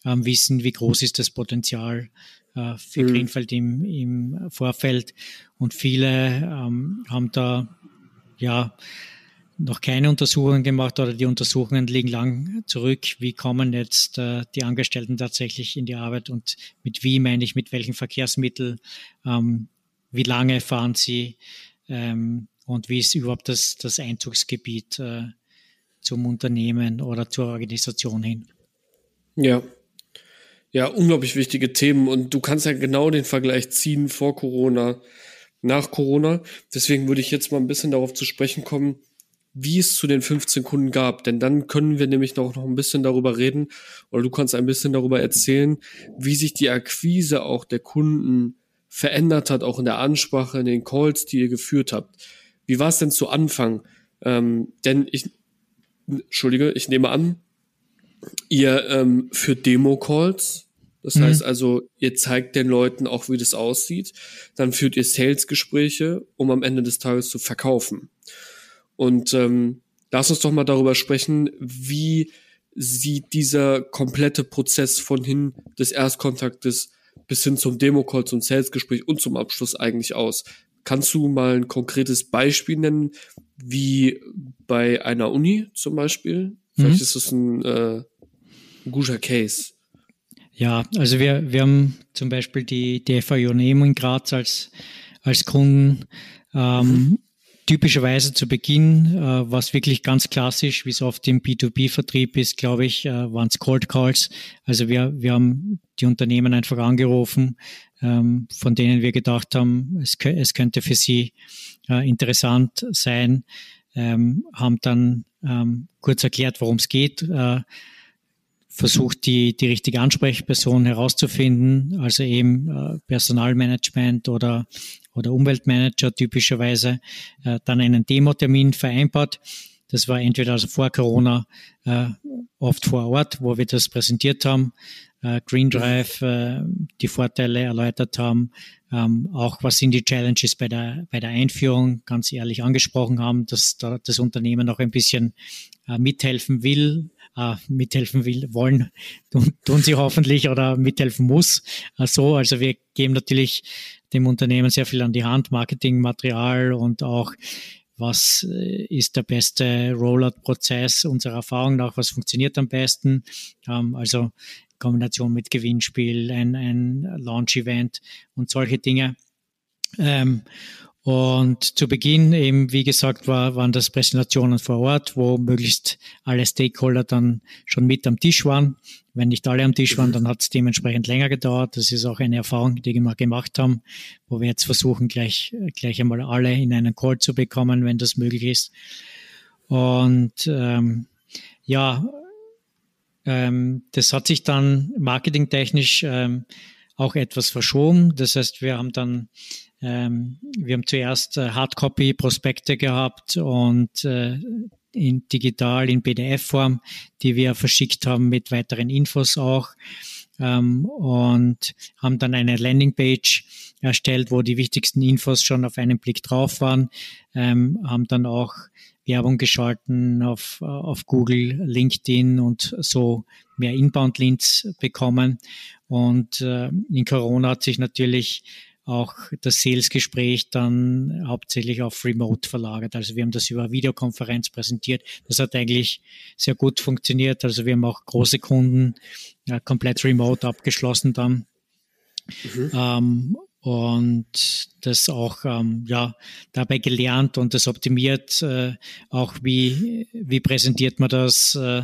ähm, wissen, wie groß ist das Potenzial äh, für mhm. Greenfeld im, im Vorfeld. Und viele ähm, haben da ja noch keine Untersuchungen gemacht oder die Untersuchungen liegen lang zurück. Wie kommen jetzt äh, die Angestellten tatsächlich in die Arbeit und mit wie meine ich, mit welchen Verkehrsmitteln, ähm, wie lange fahren sie ähm, und wie ist überhaupt das, das Einzugsgebiet äh, zum Unternehmen oder zur Organisation hin. Ja. Ja, unglaublich wichtige Themen und du kannst ja genau den Vergleich ziehen vor Corona, nach Corona. Deswegen würde ich jetzt mal ein bisschen darauf zu sprechen kommen, wie es zu den 15 Kunden gab. Denn dann können wir nämlich noch, noch ein bisschen darüber reden oder du kannst ein bisschen darüber erzählen, wie sich die Akquise auch der Kunden verändert hat, auch in der Ansprache, in den Calls, die ihr geführt habt. Wie war es denn zu Anfang? Ähm, denn ich, Entschuldige, ich nehme an, ihr ähm, führt Demo-Calls. Das mhm. heißt also, ihr zeigt den Leuten auch, wie das aussieht. Dann führt ihr Sales-Gespräche, um am Ende des Tages zu verkaufen. Und ähm, lass uns doch mal darüber sprechen, wie sieht dieser komplette Prozess von hin des Erstkontaktes bis hin zum Demo-Call, zum Sales-Gespräch und zum Abschluss eigentlich aus? Kannst du mal ein konkretes Beispiel nennen, wie bei einer Uni zum Beispiel? Vielleicht mhm. ist das ein, äh, ein guter Case. Ja, also wir, wir haben zum Beispiel die, die FAU Nemo in Graz als, als Kunden. Ähm, mhm. Typischerweise zu Beginn, äh, was wirklich ganz klassisch, wie es oft im B2B-Vertrieb ist, glaube ich, äh, waren es Cold Calls. Also wir, wir haben die Unternehmen einfach angerufen, ähm, von denen wir gedacht haben, es, es könnte für sie äh, interessant sein, ähm, haben dann ähm, kurz erklärt, worum es geht, äh, versucht die, die richtige Ansprechperson herauszufinden, also eben äh, Personalmanagement oder, oder Umweltmanager typischerweise, äh, dann einen Demo-Termin vereinbart. Das war entweder also vor Corona äh, oft vor Ort, wo wir das präsentiert haben, äh, Green Drive äh, die Vorteile erläutert haben, ähm, auch was sind die Challenges bei der, bei der Einführung ganz ehrlich angesprochen haben, dass da das Unternehmen auch ein bisschen äh, mithelfen will, äh, mithelfen will, wollen, tun, tun sie hoffentlich oder mithelfen muss. Äh, so, also wir geben natürlich dem Unternehmen sehr viel an die Hand, Marketingmaterial und auch was äh, ist der beste Rollout-Prozess unserer Erfahrung nach, was funktioniert am besten. Ähm, also Kombination mit Gewinnspiel, ein, ein Launch-Event und solche Dinge. Und zu Beginn eben, wie gesagt, war, waren das Präsentationen vor Ort, wo möglichst alle Stakeholder dann schon mit am Tisch waren. Wenn nicht alle am Tisch waren, dann hat es dementsprechend länger gedauert. Das ist auch eine Erfahrung, die wir gemacht haben, wo wir jetzt versuchen, gleich, gleich einmal alle in einen Call zu bekommen, wenn das möglich ist. Und ähm, ja, ähm, das hat sich dann marketingtechnisch ähm, auch etwas verschoben. Das heißt, wir haben dann ähm, wir haben zuerst äh, Hardcopy-Prospekte gehabt und äh, in digital in PDF-Form, die wir verschickt haben mit weiteren Infos auch ähm, und haben dann eine Landingpage erstellt, wo die wichtigsten Infos schon auf einen Blick drauf waren, ähm, haben dann auch Werbung geschalten auf, auf Google, LinkedIn und so mehr Inbound-Leads bekommen. Und äh, in Corona hat sich natürlich auch das Sales-Gespräch dann hauptsächlich auf Remote verlagert. Also wir haben das über Videokonferenz präsentiert. Das hat eigentlich sehr gut funktioniert. Also wir haben auch große Kunden ja, komplett remote abgeschlossen dann. Mhm. Ähm, und das auch ähm, ja dabei gelernt und das optimiert äh, auch wie wie präsentiert man das äh,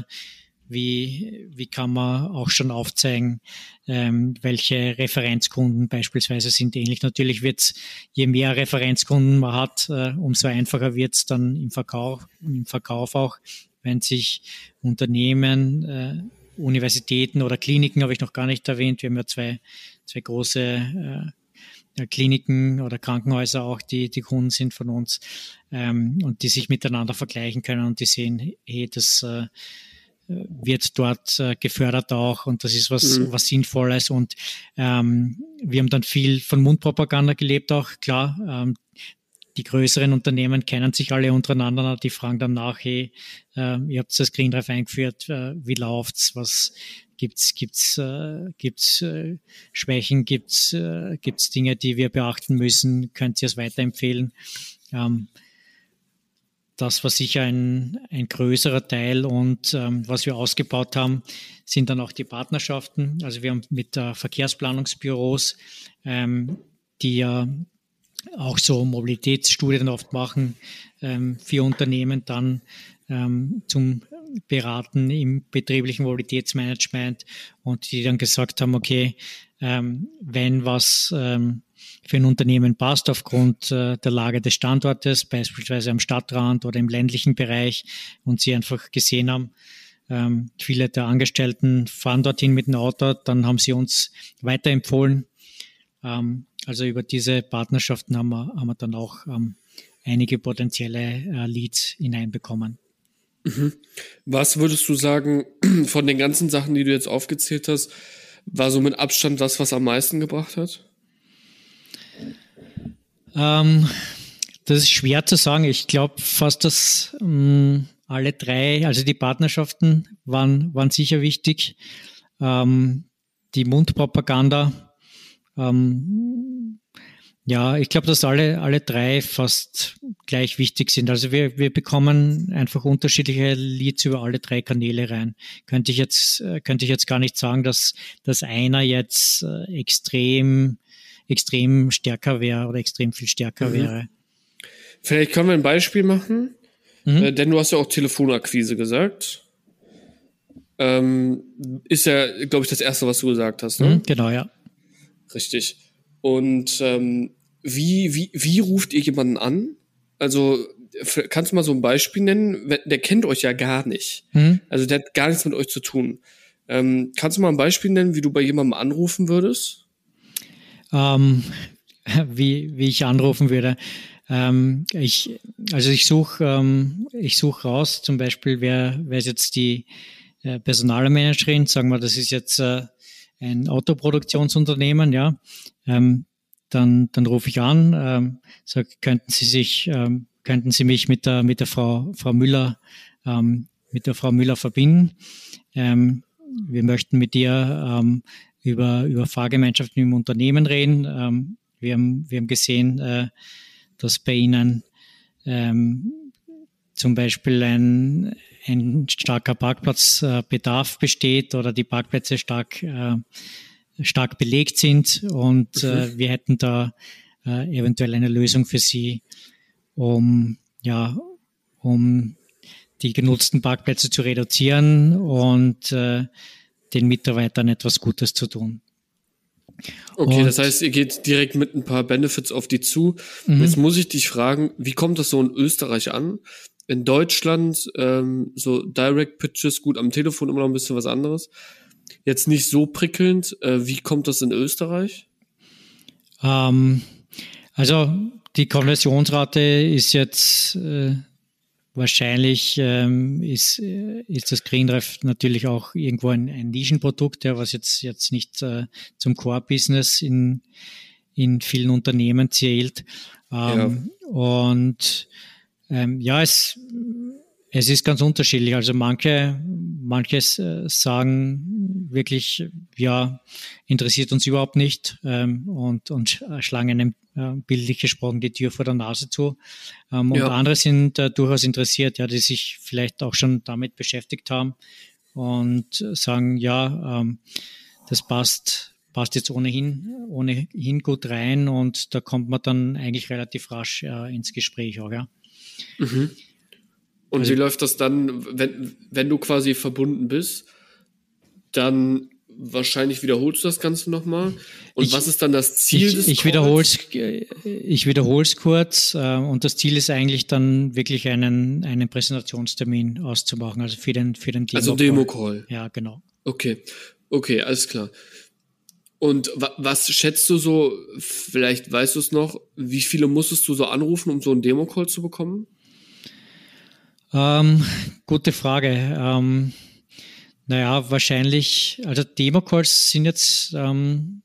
wie, wie kann man auch schon aufzeigen, ähm, welche Referenzkunden beispielsweise sind ähnlich. Natürlich wird es, je mehr Referenzkunden man hat, äh, umso einfacher wird es dann im Verkauf, im Verkauf auch, wenn sich Unternehmen, äh, Universitäten oder Kliniken habe ich noch gar nicht erwähnt. Wir haben ja zwei, zwei große äh, Kliniken oder Krankenhäuser auch, die, die Kunden sind von uns ähm, und die sich miteinander vergleichen können und die sehen, hey, das äh, wird dort äh, gefördert auch und das ist was, mhm. was Sinnvolles und ähm, wir haben dann viel von Mundpropaganda gelebt auch, klar. Ähm, die größeren Unternehmen kennen sich alle untereinander, die fragen dann nach, hey, äh, ihr habt das Green Drive eingeführt, äh, wie läuft's, was gibt's, gibt's, äh, gibt's äh, Schwächen, gibt's, äh, gibt's Dinge, die wir beachten müssen, könnt ihr es weiterempfehlen? Ähm, das war sicher ein, ein größerer Teil und ähm, was wir ausgebaut haben, sind dann auch die Partnerschaften. Also wir haben mit äh, Verkehrsplanungsbüros, ähm, die ja auch so Mobilitätsstudien oft machen, ähm, für Unternehmen dann ähm, zum Beraten im betrieblichen Mobilitätsmanagement und die dann gesagt haben, okay, ähm, wenn was ähm, für ein Unternehmen passt aufgrund äh, der Lage des Standortes, beispielsweise am Stadtrand oder im ländlichen Bereich und sie einfach gesehen haben, ähm, viele der Angestellten fahren dorthin mit dem Auto, dann haben sie uns weiterempfohlen. Ähm, also über diese Partnerschaften haben wir, haben wir dann auch ähm, einige potenzielle äh, Leads hineinbekommen. Mhm. Was würdest du sagen von den ganzen Sachen, die du jetzt aufgezählt hast, war so mit Abstand das, was am meisten gebracht hat? Ähm, das ist schwer zu sagen. Ich glaube fast, dass ähm, alle drei, also die Partnerschaften waren, waren sicher wichtig. Ähm, die Mundpropaganda, ähm, ja, ich glaube, dass alle, alle drei fast gleich wichtig sind. Also wir, wir bekommen einfach unterschiedliche Leads über alle drei Kanäle rein. Könnte ich jetzt, äh, könnte ich jetzt gar nicht sagen, dass, dass einer jetzt äh, extrem extrem stärker wäre oder extrem viel stärker mhm. wäre. Vielleicht können wir ein Beispiel machen, mhm. äh, denn du hast ja auch Telefonakquise gesagt. Ähm, ist ja, glaube ich, das Erste, was du gesagt hast. Ne? Mhm, genau, ja. Richtig. Und ähm, wie, wie, wie ruft ihr jemanden an? Also kannst du mal so ein Beispiel nennen? Der kennt euch ja gar nicht. Mhm. Also der hat gar nichts mit euch zu tun. Ähm, kannst du mal ein Beispiel nennen, wie du bei jemandem anrufen würdest? Ähm, wie, wie ich anrufen würde. Ähm, ich, also ich suche ähm, ich such raus, zum Beispiel, wer, wer ist jetzt die äh, Personalmanagerin, sagen wir, das ist jetzt äh, ein Autoproduktionsunternehmen, ja, ähm, dann, dann rufe ich an, ähm, sag, könnten Sie sich, ähm, könnten Sie mich mit der, mit der Frau, Frau Müller, ähm, mit der Frau Müller verbinden. Ähm, wir möchten mit ihr ähm, über, über Fahrgemeinschaften im Unternehmen reden. Ähm, wir, haben, wir haben gesehen, äh, dass bei Ihnen ähm, zum Beispiel ein, ein starker Parkplatzbedarf besteht oder die Parkplätze stark, äh, stark belegt sind und äh, mhm. wir hätten da äh, eventuell eine Lösung für Sie, um, ja, um die genutzten Parkplätze zu reduzieren und äh, den Mitarbeitern etwas Gutes zu tun. Okay, und, das heißt, ihr geht direkt mit ein paar Benefits auf die zu. Mhm. Jetzt muss ich dich fragen, wie kommt das so in Österreich an? In Deutschland ähm, so Direct Pitches, gut, am Telefon immer noch ein bisschen was anderes. jetzt nicht so prickelnd. Äh, wie kommt das in Österreich? Ähm, also die Konversionsrate ist jetzt äh, wahrscheinlich ähm, ist, äh, ist das GreenRef natürlich auch irgendwo ein, ein Nischenprodukt, ja, was jetzt jetzt nicht äh, zum Core-Business in in vielen Unternehmen zählt. Ähm, ja. Und ähm, ja, es es ist ganz unterschiedlich. Also manche, manches äh, sagen wirklich, ja, interessiert uns überhaupt nicht ähm, und, und schlagen einem äh, bildlich gesprochen die Tür vor der Nase zu. Ähm, ja. Und andere sind äh, durchaus interessiert, ja, die sich vielleicht auch schon damit beschäftigt haben und sagen, ja, ähm, das passt, passt jetzt ohnehin, ohnehin gut rein und da kommt man dann eigentlich relativ rasch äh, ins Gespräch auch, ja. Mhm. Und also, wie läuft das dann, wenn, wenn du quasi verbunden bist? Dann wahrscheinlich wiederholst du das Ganze nochmal. Und ich, was ist dann das Ziel ich, des ich wiederhole es Ich wiederhole es kurz. Äh, und das Ziel ist eigentlich dann wirklich einen, einen Präsentationstermin auszumachen, also für den, für den Demo. Also Demo-Call. Ja, genau. Okay. Okay, alles klar. Und was schätzt du so, vielleicht weißt du es noch, wie viele musstest du so anrufen, um so einen Demo-Call zu bekommen? Ähm, gute Frage. Ähm, naja, wahrscheinlich, also Demo-Calls sind jetzt, ähm,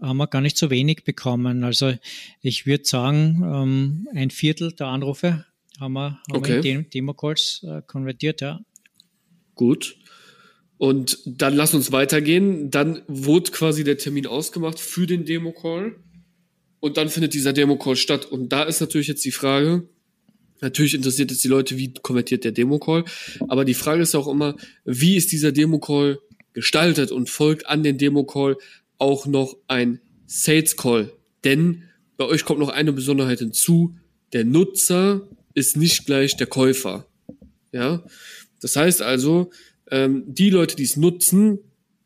haben wir gar nicht so wenig bekommen. Also ich würde sagen, ähm, ein Viertel der Anrufe haben wir, haben okay. wir in Demo-Calls äh, konvertiert, ja. Gut. Und dann lass uns weitergehen. Dann wurde quasi der Termin ausgemacht für den Demo-Call. Und dann findet dieser Demo-Call statt. Und da ist natürlich jetzt die Frage, Natürlich interessiert es die Leute, wie konvertiert der Demo-Call. Aber die Frage ist auch immer, wie ist dieser Demo-Call gestaltet und folgt an den Demo-Call auch noch ein Sales-Call? Denn bei euch kommt noch eine Besonderheit hinzu. Der Nutzer ist nicht gleich der Käufer. Ja. Das heißt also, ähm, die Leute, die es nutzen,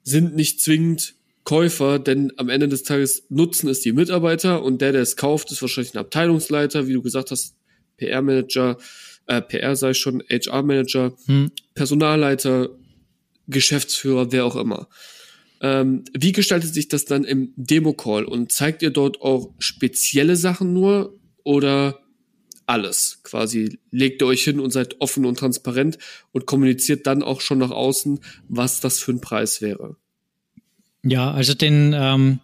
sind nicht zwingend Käufer, denn am Ende des Tages nutzen es die Mitarbeiter und der, der es kauft, ist wahrscheinlich ein Abteilungsleiter, wie du gesagt hast, PR-Manager, äh, PR sei schon, HR-Manager, hm. Personalleiter, Geschäftsführer, wer auch immer. Ähm, wie gestaltet sich das dann im Demo-Call und zeigt ihr dort auch spezielle Sachen nur oder alles? Quasi legt ihr euch hin und seid offen und transparent und kommuniziert dann auch schon nach außen, was das für ein Preis wäre. Ja, also den, ähm,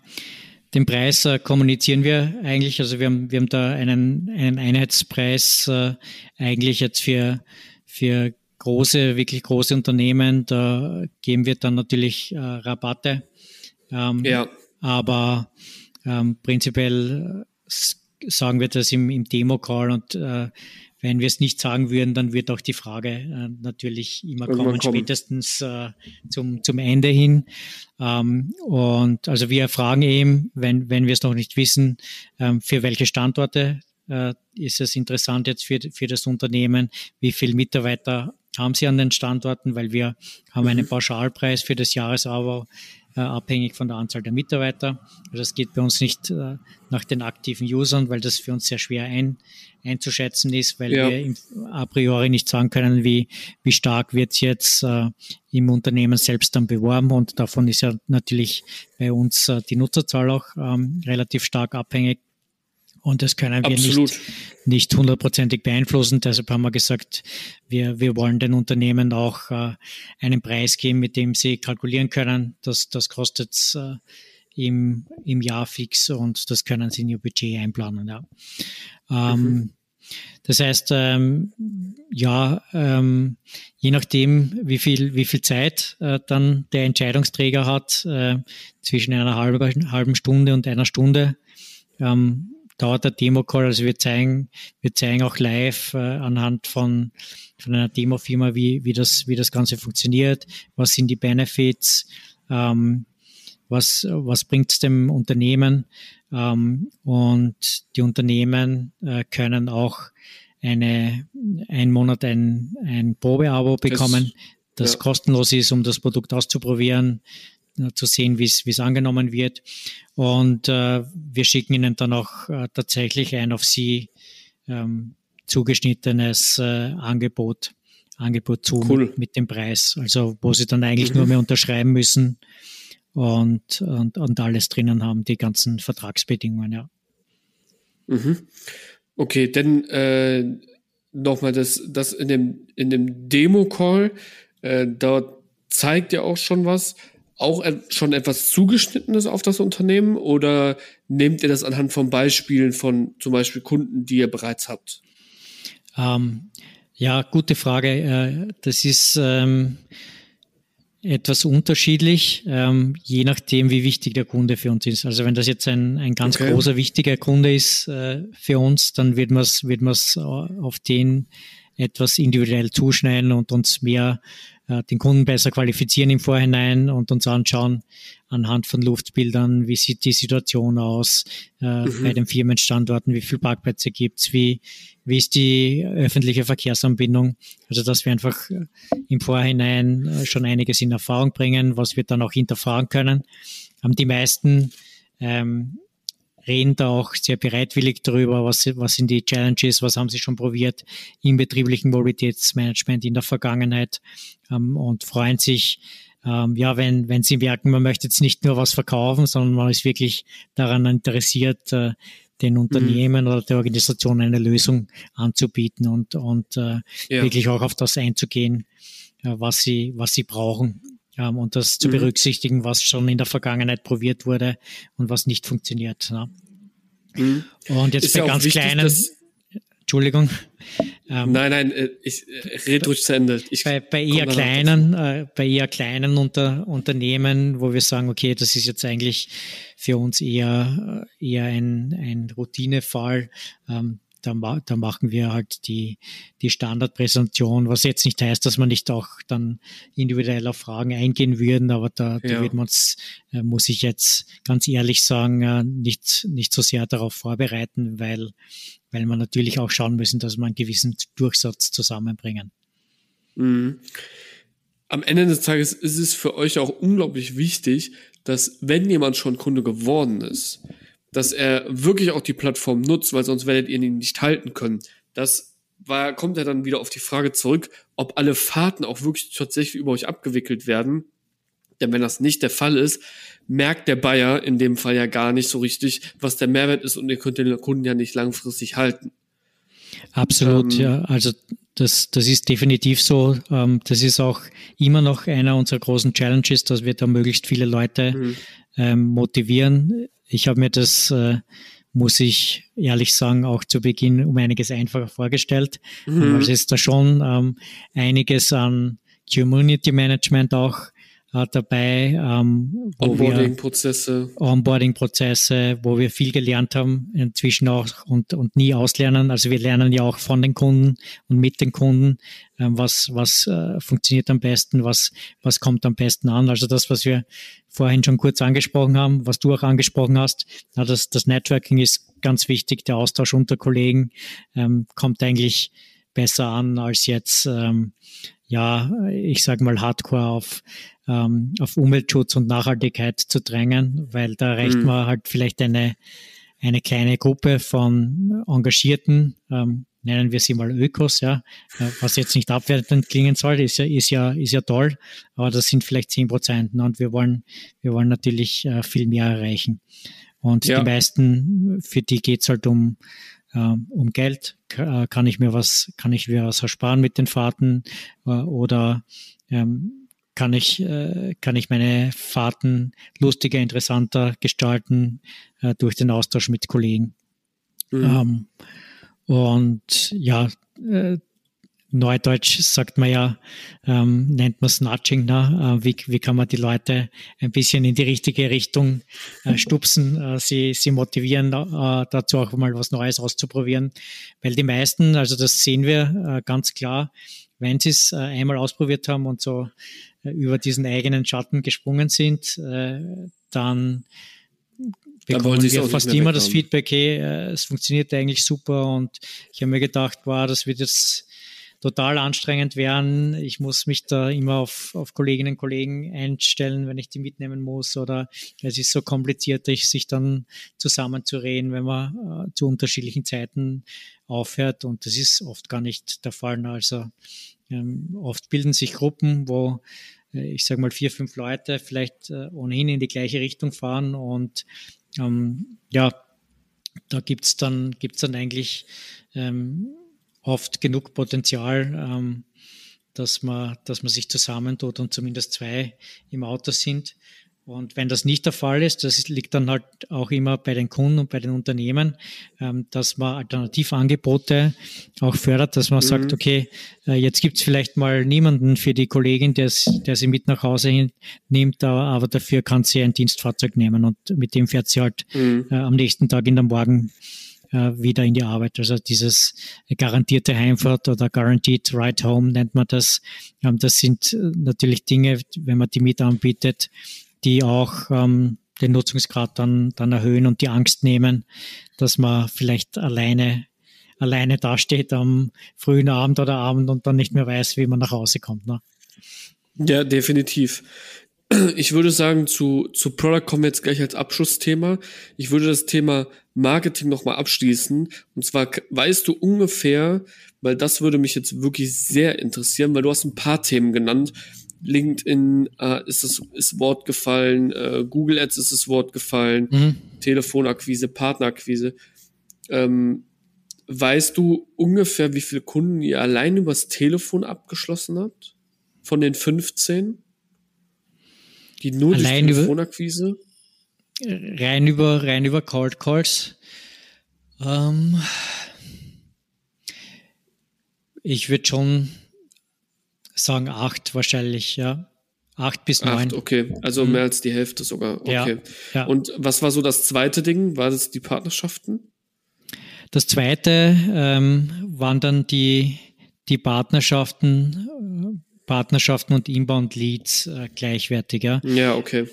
den Preis äh, kommunizieren wir eigentlich. Also wir haben, wir haben da einen, einen Einheitspreis äh, eigentlich jetzt für, für große, wirklich große Unternehmen. Da geben wir dann natürlich äh, Rabatte. Ähm, ja. Aber ähm, prinzipiell äh, sagen wir das im, im Demo-Call und äh, wenn wir es nicht sagen würden, dann wird auch die Frage äh, natürlich immer Irgendwann kommen, kommen. spätestens äh, zum, zum Ende hin. Ähm, und also wir fragen eben, wenn, wenn wir es noch nicht wissen, ähm, für welche Standorte äh, ist es interessant jetzt für, für das Unternehmen, wie viele Mitarbeiter haben sie an den Standorten, weil wir haben einen mhm. Pauschalpreis für das Jahresabo abhängig von der Anzahl der Mitarbeiter. Also das geht bei uns nicht äh, nach den aktiven Usern, weil das für uns sehr schwer ein, einzuschätzen ist, weil ja. wir a priori nicht sagen können, wie, wie stark wird es jetzt äh, im Unternehmen selbst dann beworben. Und davon ist ja natürlich bei uns äh, die Nutzerzahl auch ähm, relativ stark abhängig. Und das können wir Absolut. nicht, nicht hundertprozentig beeinflussen. Deshalb haben wir gesagt, wir, wir wollen den Unternehmen auch äh, einen Preis geben, mit dem sie kalkulieren können. Das, das kostet äh, im, im Jahr fix und das können sie in ihr Budget einplanen. Ja. Ähm, mhm. Das heißt, ähm, ja, ähm, je nachdem, wie viel, wie viel Zeit äh, dann der Entscheidungsträger hat, äh, zwischen einer halben, halben Stunde und einer Stunde, ähm, dauert der Demo-Call. Also wir zeigen, wir zeigen auch live äh, anhand von, von einer Demo-Firma, wie, wie, das, wie das Ganze funktioniert, was sind die Benefits, ähm, was, was bringt es dem Unternehmen. Ähm, und die Unternehmen äh, können auch eine, ein Monat ein, ein Probeabo bekommen, das, das ja. kostenlos ist, um das Produkt auszuprobieren zu sehen, wie es angenommen wird. Und äh, wir schicken Ihnen dann auch äh, tatsächlich ein auf Sie ähm, zugeschnittenes äh, Angebot Angebot zu cool. mit, mit, dem Preis. Also wo sie dann eigentlich mhm. nur mehr unterschreiben müssen und, und, und alles drinnen haben, die ganzen Vertragsbedingungen, ja. Mhm. Okay, denn äh, nochmal das, das in dem, in dem Demo-Call, äh, dort zeigt ja auch schon was, auch schon etwas zugeschnittenes auf das Unternehmen oder nehmt ihr das anhand von Beispielen von zum Beispiel Kunden, die ihr bereits habt? Ähm, ja, gute Frage. Äh, das ist ähm, etwas unterschiedlich, ähm, je nachdem, wie wichtig der Kunde für uns ist. Also wenn das jetzt ein, ein ganz okay. großer, wichtiger Kunde ist äh, für uns, dann wird man es wird man's auf den etwas individuell zuschneiden und uns mehr äh, den Kunden besser qualifizieren im Vorhinein und uns anschauen anhand von Luftbildern, wie sieht die Situation aus äh, mhm. bei den Firmenstandorten, wie viele Parkplätze gibt's, wie, wie ist die öffentliche Verkehrsanbindung. Also dass wir einfach äh, im Vorhinein äh, schon einiges in Erfahrung bringen, was wir dann auch hinterfragen können. Haben die meisten ähm, reden da auch sehr bereitwillig darüber, was, was sind die Challenges, was haben sie schon probiert im betrieblichen Mobilitätsmanagement in der Vergangenheit ähm, und freuen sich, ähm, ja, wenn, wenn sie merken, man möchte jetzt nicht nur was verkaufen, sondern man ist wirklich daran interessiert, äh, den mhm. Unternehmen mhm. oder der Organisation eine Lösung anzubieten und, und äh, ja. wirklich auch auf das einzugehen, äh, was sie, was sie brauchen. Ähm, und das zu mhm. berücksichtigen, was schon in der Vergangenheit probiert wurde und was nicht funktioniert. Ne? Mhm. Und jetzt ist bei ja ganz wichtig, kleinen, Entschuldigung. Ähm, nein, nein, äh, ich äh, rede ruhig zu Ende. Ich bei, bei eher kleinen, äh, bei eher kleinen Unter, Unternehmen, wo wir sagen, okay, das ist jetzt eigentlich für uns eher, äh, eher ein, ein Routinefall. Ähm, da, da machen wir halt die, die Standardpräsentation, was jetzt nicht heißt, dass man nicht auch dann individuell auf Fragen eingehen würden, aber da, ja. da wird man uns, äh, muss ich jetzt ganz ehrlich sagen, äh, nicht, nicht so sehr darauf vorbereiten, weil, weil man natürlich auch schauen müssen, dass man einen gewissen Durchsatz zusammenbringen. Mhm. Am Ende des Tages ist es für euch auch unglaublich wichtig, dass wenn jemand schon Kunde geworden ist, dass er wirklich auch die Plattform nutzt, weil sonst werdet ihr ihn nicht halten können. Das war, kommt ja dann wieder auf die Frage zurück, ob alle Fahrten auch wirklich tatsächlich über euch abgewickelt werden. Denn wenn das nicht der Fall ist, merkt der Bayer in dem Fall ja gar nicht so richtig, was der Mehrwert ist und ihr könnt den Kunden ja nicht langfristig halten. Absolut, ähm, ja. Also das, das ist definitiv so. Ähm, das ist auch immer noch einer unserer großen Challenges, dass wir da möglichst viele Leute mhm. ähm, motivieren. Ich habe mir das, äh, muss ich ehrlich sagen, auch zu Beginn um einiges einfacher vorgestellt. Mhm. Also ist da schon ähm, einiges an Community Management auch äh, dabei. Ähm, Onboarding-Prozesse. Onboarding-Prozesse, wo wir viel gelernt haben, inzwischen auch und, und nie auslernen. Also wir lernen ja auch von den Kunden und mit den Kunden, ähm, was, was äh, funktioniert am besten, was, was kommt am besten an. Also das, was wir vorhin schon kurz angesprochen haben, was du auch angesprochen hast, ja, das, das Networking ist ganz wichtig, der Austausch unter Kollegen ähm, kommt eigentlich besser an als jetzt ähm, ja, ich sage mal Hardcore auf, ähm, auf Umweltschutz und Nachhaltigkeit zu drängen, weil da reicht mhm. man halt vielleicht eine, eine kleine Gruppe von Engagierten, ähm, nennen wir sie mal Ökos, ja, äh, was jetzt nicht abwertend klingen soll, ist ja, ist ja, ist ja toll, aber das sind vielleicht zehn Prozent und wir wollen, wir wollen natürlich äh, viel mehr erreichen. Und ja. die meisten, für die geht's halt um, um Geld, äh, kann ich mir was, kann ich mir was ersparen mit den Fahrten äh, oder ähm, kann ich, äh, kann ich meine Fahrten lustiger, interessanter gestalten durch den Austausch mit Kollegen. Mhm. Ähm, und ja, Neudeutsch sagt man ja, ähm, nennt man Nudging. Ne? Äh, wie, wie kann man die Leute ein bisschen in die richtige Richtung äh, stupsen, äh, sie, sie motivieren, äh, dazu auch mal was Neues auszuprobieren. Weil die meisten, also das sehen wir äh, ganz klar, wenn sie es äh, einmal ausprobiert haben und so über diesen eigenen Schatten gesprungen sind, dann bekommen wir fast immer das Feedback, hey, es funktioniert eigentlich super und ich habe mir gedacht, wow, das wird jetzt total anstrengend werden. Ich muss mich da immer auf, auf Kolleginnen und Kollegen einstellen, wenn ich die mitnehmen muss oder es ist so kompliziert, sich dann zusammenzureden, wenn man äh, zu unterschiedlichen Zeiten aufhört und das ist oft gar nicht der Fall. Also ähm, oft bilden sich Gruppen, wo äh, ich sage mal vier, fünf Leute vielleicht äh, ohnehin in die gleiche Richtung fahren und ähm, ja, da gibt's dann, gibt's dann eigentlich ähm, oft genug Potenzial, ähm, dass man, dass man sich zusammentut und zumindest zwei im Auto sind. Und wenn das nicht der Fall ist, das liegt dann halt auch immer bei den Kunden und bei den Unternehmen, ähm, dass man Alternativangebote auch fördert, dass man mhm. sagt, okay, äh, jetzt gibt's vielleicht mal niemanden für die Kollegin, der, der sie mit nach Hause nimmt, aber dafür kann sie ein Dienstfahrzeug nehmen und mit dem fährt sie halt mhm. äh, am nächsten Tag in der Morgen wieder in die Arbeit. Also dieses garantierte Heimfahrt oder Guaranteed Ride Home nennt man das. Ähm, das sind natürlich Dinge, wenn man die mit anbietet, die auch ähm, den Nutzungsgrad dann, dann erhöhen und die Angst nehmen, dass man vielleicht alleine alleine dasteht am frühen Abend oder Abend und dann nicht mehr weiß, wie man nach Hause kommt. Ne? Ja, definitiv. Ich würde sagen, zu, zu Product kommen wir jetzt gleich als Abschlussthema. Ich würde das Thema Marketing nochmal abschließen. Und zwar weißt du ungefähr, weil das würde mich jetzt wirklich sehr interessieren, weil du hast ein paar Themen genannt, LinkedIn äh, ist das ist Wort gefallen, äh, Google Ads ist das Wort gefallen, mhm. Telefonakquise, Partnerakquise. Ähm, weißt du ungefähr, wie viele Kunden ihr allein übers Telefon abgeschlossen habt? Von den 15? Die nur allein durch Telefonakquise? Über, rein über, rein über Cold Calls. Ähm, ich würde schon sagen acht wahrscheinlich, ja. Acht bis neun. Acht, okay. Also mhm. mehr als die Hälfte sogar. Okay. Ja, ja. Und was war so das zweite Ding? War das die Partnerschaften? Das zweite ähm, waren dann die, die Partnerschaften, Partnerschaften und Inbound Leads äh, gleichwertiger. Ja, okay.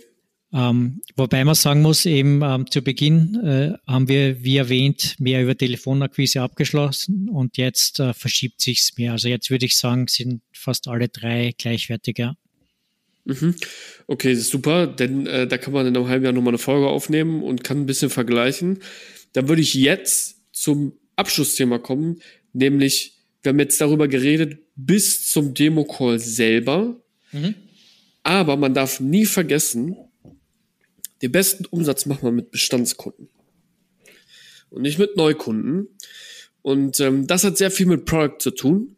Ähm, wobei man sagen muss, eben ähm, zu Beginn äh, haben wir, wie erwähnt, mehr über Telefonakquise abgeschlossen und jetzt äh, verschiebt sich's mehr. Also jetzt würde ich sagen, sind fast alle drei gleichwertiger. Mhm. Okay, super, denn äh, da kann man in einem halben Jahr nochmal eine Folge aufnehmen und kann ein bisschen vergleichen. Dann würde ich jetzt zum Abschlussthema kommen, nämlich wir haben jetzt darüber geredet bis zum Demo-Call selber. Mhm. Aber man darf nie vergessen, den besten Umsatz macht man mit Bestandskunden und nicht mit Neukunden. Und ähm, das hat sehr viel mit Product zu tun.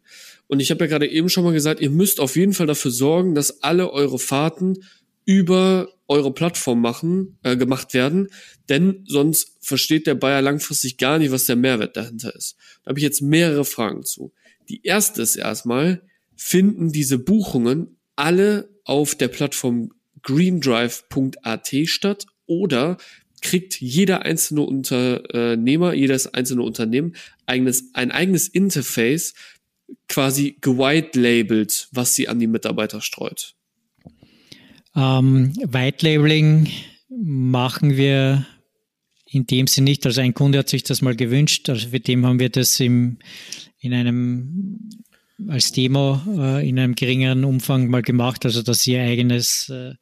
Und ich habe ja gerade eben schon mal gesagt, ihr müsst auf jeden Fall dafür sorgen, dass alle eure Fahrten über eure Plattform machen, äh, gemacht werden, denn sonst versteht der Bayer langfristig gar nicht, was der Mehrwert dahinter ist. Da habe ich jetzt mehrere Fragen zu. Die erste ist erstmal, finden diese Buchungen alle auf der Plattform greendrive.at statt oder kriegt jeder einzelne Unternehmer, jedes einzelne Unternehmen eigenes, ein eigenes Interface quasi gewhite-labelt, was sie an die Mitarbeiter streut? Ähm, White Labeling machen wir in dem Sinne nicht. Also ein Kunde hat sich das mal gewünscht. Also für dem haben wir das im, in einem als Demo äh, in einem geringeren Umfang mal gemacht, also dass sie ihr eigenes äh,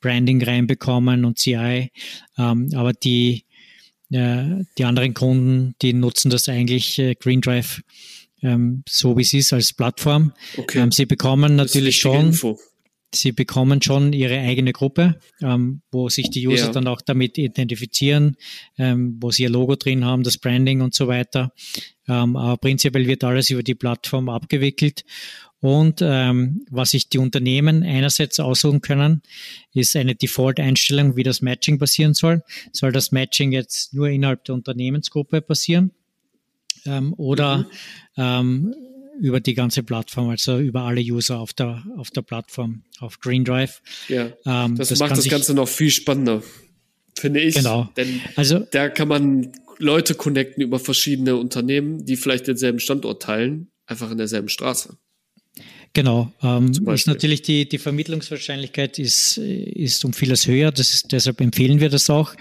Branding reinbekommen und CI. Ähm, aber die, äh, die anderen Kunden, die nutzen das eigentlich äh, Green Drive ähm, so wie es ist als Plattform. Okay. Ähm, sie bekommen natürlich schon. Info. Sie bekommen schon ihre eigene Gruppe, ähm, wo sich die User ja. dann auch damit identifizieren, ähm, wo sie ihr Logo drin haben, das Branding und so weiter. Ähm, aber prinzipiell wird alles über die Plattform abgewickelt. Und ähm, was sich die Unternehmen einerseits aussuchen können, ist eine Default-Einstellung, wie das Matching passieren soll. Soll das Matching jetzt nur innerhalb der Unternehmensgruppe passieren? Ähm, oder mhm. Über die ganze Plattform, also über alle User auf der, auf der Plattform, auf Green Drive. Ja, ähm, das, das, macht das Ganze noch viel spannender, finde ich. Genau. Denn also, da kann man Leute connecten über verschiedene Unternehmen, die vielleicht denselben Standort teilen, einfach in derselben Straße. Genau, ähm, ist natürlich die, die Vermittlungswahrscheinlichkeit ist, ist um vieles höher, das ist, deshalb empfehlen wir das auch.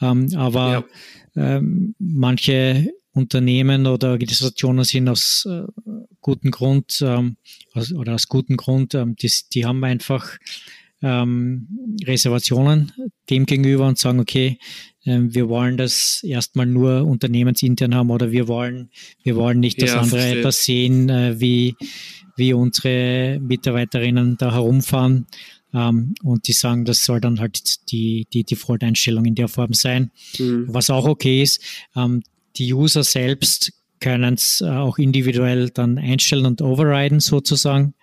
Ähm, aber ja. ähm, manche Unternehmen oder Organisationen sind aus äh, gutem Grund ähm, aus, oder aus gutem Grund, ähm, die, die haben einfach ähm, Reservationen dem gegenüber und sagen, okay, ähm, wir wollen das erstmal nur unternehmensintern haben oder wir wollen, wir wollen nicht, dass ja, andere verstehe. etwas sehen, äh, wie, wie unsere Mitarbeiterinnen da herumfahren. Ähm, und die sagen, das soll dann halt die, die Default-Einstellung in der Form sein. Mhm. Was auch okay ist, ähm, die User selbst können es äh, auch individuell dann einstellen und overriden sozusagen.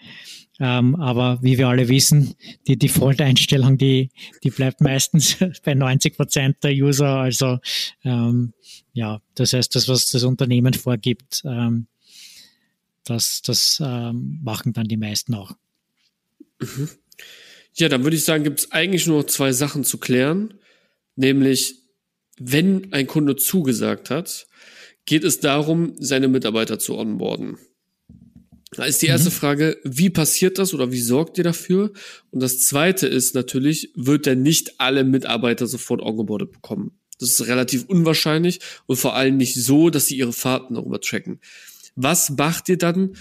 Ähm, aber wie wir alle wissen, die Default-Einstellung, die, die bleibt meistens bei 90 Prozent der User. Also ähm, ja, das heißt, das, was das Unternehmen vorgibt, ähm, das, das ähm, machen dann die meisten auch. Mhm. Ja, dann würde ich sagen, gibt es eigentlich nur noch zwei Sachen zu klären. Nämlich, wenn ein Kunde zugesagt hat, geht es darum, seine Mitarbeiter zu onboarden. Da ist die erste mhm. Frage, wie passiert das oder wie sorgt ihr dafür? Und das zweite ist natürlich, wird er nicht alle Mitarbeiter sofort ongeboardet bekommen? Das ist relativ unwahrscheinlich und vor allem nicht so, dass sie ihre Fahrten darüber tracken. Was macht ihr dann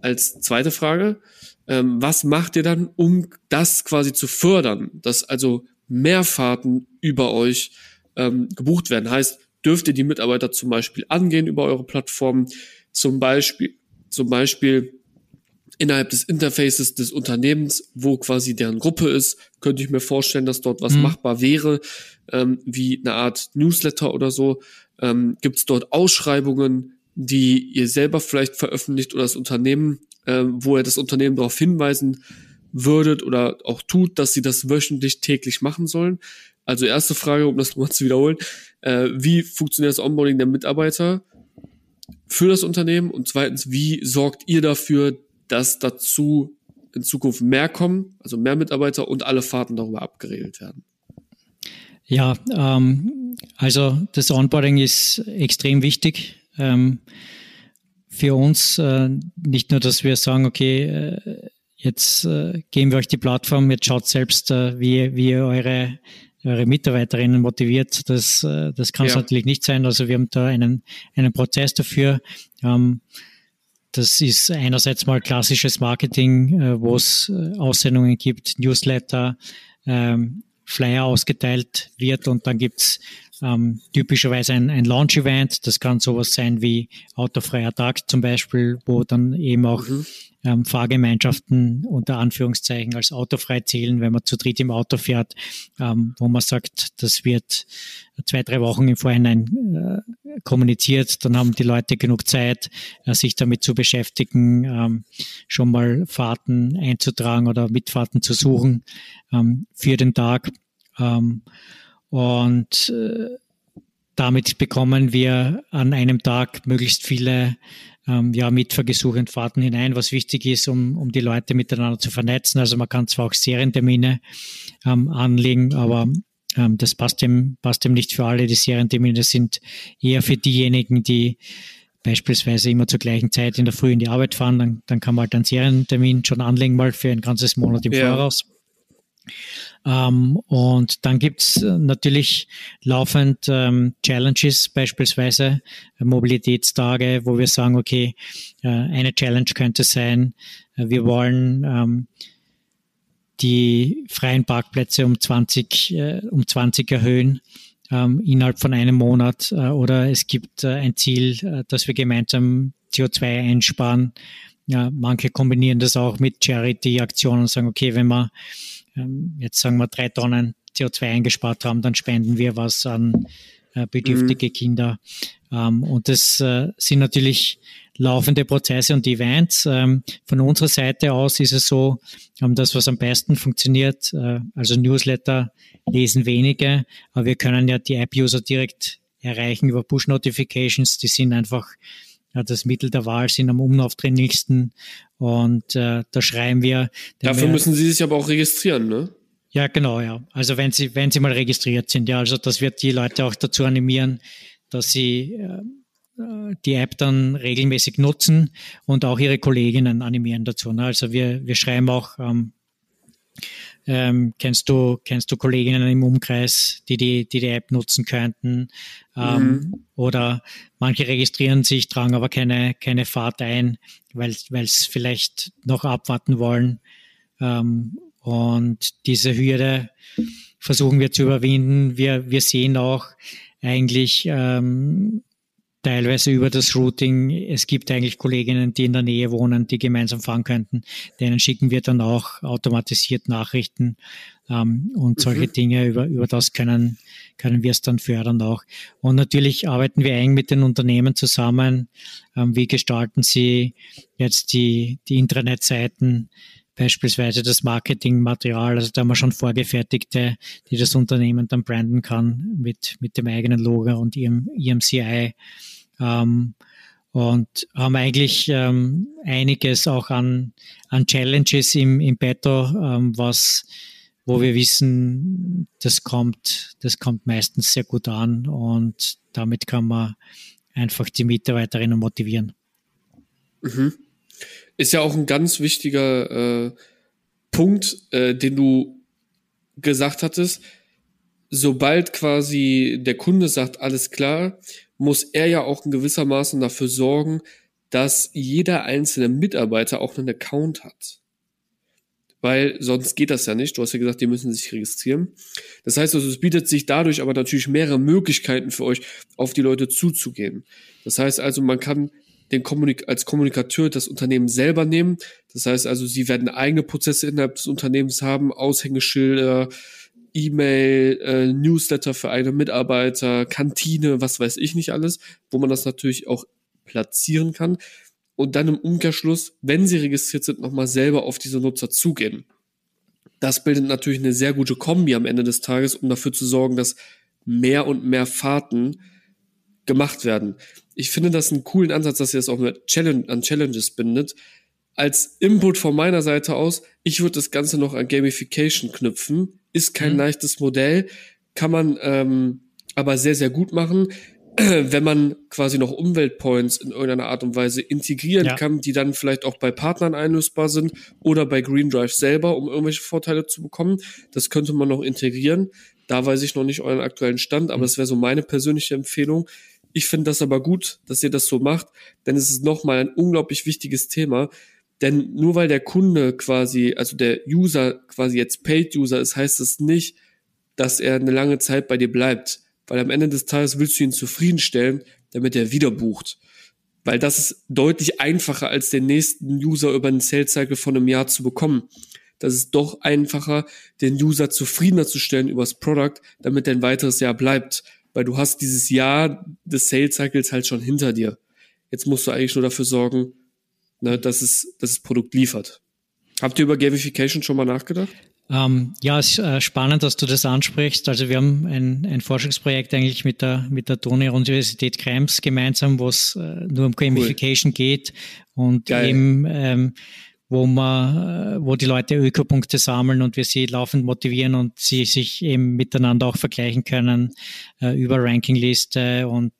als zweite Frage? Ähm, was macht ihr dann, um das quasi zu fördern, dass also mehr Fahrten über euch ähm, gebucht werden? Heißt, dürft ihr die Mitarbeiter zum Beispiel angehen über eure Plattform, zum Beispiel zum Beispiel innerhalb des Interfaces des Unternehmens, wo quasi deren Gruppe ist, könnte ich mir vorstellen, dass dort was mhm. machbar wäre, ähm, wie eine Art Newsletter oder so. Ähm, Gibt es dort Ausschreibungen, die ihr selber vielleicht veröffentlicht oder das Unternehmen, ähm, wo ihr das Unternehmen darauf hinweisen würdet oder auch tut, dass sie das wöchentlich täglich machen sollen? Also erste Frage, um das nochmal zu wiederholen, äh, wie funktioniert das Onboarding der Mitarbeiter? für das Unternehmen? Und zweitens, wie sorgt ihr dafür, dass dazu in Zukunft mehr kommen, also mehr Mitarbeiter und alle Fahrten darüber abgeregelt werden? Ja, ähm, also das Onboarding ist extrem wichtig. Ähm, für uns äh, nicht nur, dass wir sagen, okay, äh, jetzt äh, geben wir euch die Plattform, jetzt schaut selbst, äh, wie, wie ihr eure eure Mitarbeiterinnen motiviert. Das, äh, das kann es ja. natürlich nicht sein. Also wir haben da einen, einen Prozess dafür. Ähm, das ist einerseits mal klassisches Marketing, äh, wo es äh, Aussendungen gibt, Newsletter, ähm, Flyer ausgeteilt wird und dann gibt's ähm, typischerweise ein, ein Launch-Event. Das kann sowas sein wie Autofreier Tag zum Beispiel, wo dann eben auch mhm ähm, Fahrgemeinschaften unter Anführungszeichen als autofrei zählen, wenn man zu dritt im Auto fährt, ähm, wo man sagt, das wird zwei, drei Wochen im Vorhinein äh, kommuniziert, dann haben die Leute genug Zeit, äh, sich damit zu beschäftigen, ähm, schon mal Fahrten einzutragen oder Mitfahrten zu suchen ähm, für den Tag. Ähm, und äh, damit bekommen wir an einem Tag möglichst viele ähm, ja, Mitfahrgesuche und Fahrten hinein, was wichtig ist, um, um die Leute miteinander zu vernetzen. Also man kann zwar auch Serientermine ähm, anlegen, aber ähm, das passt dem, passt dem nicht für alle. Die Serientermine sind eher für diejenigen, die beispielsweise immer zur gleichen Zeit in der Früh in die Arbeit fahren, dann, dann kann man halt einen Serientermin schon anlegen, mal für ein ganzes Monat im ja. Voraus. Ähm, und dann gibt's äh, natürlich laufend ähm, Challenges, beispielsweise äh, Mobilitätstage, wo wir sagen, okay, äh, eine Challenge könnte sein, äh, wir wollen ähm, die freien Parkplätze um 20, äh, um 20 erhöhen ähm, innerhalb von einem Monat. Äh, oder es gibt ein Ziel, dass wir gemeinsam CO2 einsparen. Ja, manche kombinieren das auch mit Charity-Aktionen und sagen, okay, wenn man ähm, jetzt sagen wir drei Tonnen CO2 eingespart haben, dann spenden wir was an äh, bedürftige mhm. Kinder. Ähm, und das äh, sind natürlich laufende Prozesse und Events. Ähm, von unserer Seite aus ist es so, das, was am besten funktioniert, äh, also Newsletter lesen wenige, aber wir können ja die App-User direkt erreichen über Push-Notifications. Die sind einfach ja, das Mittel der Wahl, sind am unaufdringlichsten und äh, da schreiben wir. Dafür wir, müssen Sie sich aber auch registrieren, ne? Ja, genau, ja. Also wenn Sie, wenn Sie mal registriert sind, ja, also das wird die Leute auch dazu animieren, dass sie äh, die App dann regelmäßig nutzen und auch ihre Kolleginnen animieren dazu. Ne? Also wir, wir schreiben auch ähm, ähm, kennst du kennst du Kolleginnen im Umkreis, die die die, die App nutzen könnten? Ähm, mhm. Oder manche registrieren sich, tragen aber keine keine Fahrt ein, weil weil es vielleicht noch abwarten wollen. Ähm, und diese Hürde versuchen wir zu überwinden. Wir wir sehen auch eigentlich ähm, teilweise über das Routing. Es gibt eigentlich Kolleginnen, die in der Nähe wohnen, die gemeinsam fahren könnten. Denen schicken wir dann auch automatisiert Nachrichten ähm, und solche mhm. Dinge. Über, über das können, können wir es dann fördern auch. Und natürlich arbeiten wir eng mit den Unternehmen zusammen. Ähm, wie gestalten sie jetzt die, die Intranet-Seiten? beispielsweise das Marketingmaterial, also da haben wir schon vorgefertigte, die das Unternehmen dann branden kann mit, mit dem eigenen Logo und ihrem, ihrem CI. Ähm, und haben eigentlich ähm, einiges auch an, an Challenges im, im Petto, ähm, was, wo wir wissen, das kommt, das kommt meistens sehr gut an und damit kann man einfach die Mitarbeiterinnen motivieren. Mhm ist ja auch ein ganz wichtiger äh, Punkt, äh, den du gesagt hattest. Sobald quasi der Kunde sagt, alles klar, muss er ja auch in gewisser Maße dafür sorgen, dass jeder einzelne Mitarbeiter auch einen Account hat. Weil sonst geht das ja nicht. Du hast ja gesagt, die müssen sich registrieren. Das heißt also, es bietet sich dadurch aber natürlich mehrere Möglichkeiten für euch, auf die Leute zuzugehen. Das heißt also, man kann den Kommunik als Kommunikateur das Unternehmen selber nehmen. Das heißt also, sie werden eigene Prozesse innerhalb des Unternehmens haben, Aushängeschilder, E-Mail, äh, Newsletter für eigene Mitarbeiter, Kantine, was weiß ich nicht alles, wo man das natürlich auch platzieren kann. Und dann im Umkehrschluss, wenn sie registriert sind, nochmal selber auf diese Nutzer zugehen. Das bildet natürlich eine sehr gute Kombi am Ende des Tages, um dafür zu sorgen, dass mehr und mehr Fahrten gemacht werden. Ich finde das einen coolen Ansatz, dass ihr das auch mit Challenge, an Challenges bindet. Als Input von meiner Seite aus, ich würde das Ganze noch an Gamification knüpfen. Ist kein mhm. leichtes Modell, kann man ähm, aber sehr, sehr gut machen, wenn man quasi noch Umweltpoints in irgendeiner Art und Weise integrieren ja. kann, die dann vielleicht auch bei Partnern einlösbar sind oder bei Green Drive selber, um irgendwelche Vorteile zu bekommen. Das könnte man noch integrieren. Da weiß ich noch nicht euren aktuellen Stand, aber mhm. das wäre so meine persönliche Empfehlung. Ich finde das aber gut, dass ihr das so macht, denn es ist nochmal ein unglaublich wichtiges Thema. Denn nur weil der Kunde quasi, also der User quasi jetzt Paid-User ist, heißt es das nicht, dass er eine lange Zeit bei dir bleibt. Weil am Ende des Tages willst du ihn zufriedenstellen, damit er wieder bucht. Weil das ist deutlich einfacher, als den nächsten User über einen Sales Cycle von einem Jahr zu bekommen. Das ist doch einfacher, den User zufriedener zu stellen übers Product, damit er ein weiteres Jahr bleibt weil du hast dieses Jahr des Sales Cycles halt schon hinter dir. Jetzt musst du eigentlich nur dafür sorgen, ne, dass es, dass das Produkt liefert. Habt ihr über Gamification schon mal nachgedacht? Ähm, ja, es ist äh, spannend, dass du das ansprichst. Also wir haben ein, ein Forschungsprojekt eigentlich mit der, mit der Donau-Universität Krems gemeinsam, wo es äh, nur um Gamification cool. geht und Geil. eben ähm, wo man, äh, wo die Leute Ökopunkte sammeln und wir sie laufend motivieren und sie sich eben miteinander auch vergleichen können äh, über Rankingliste und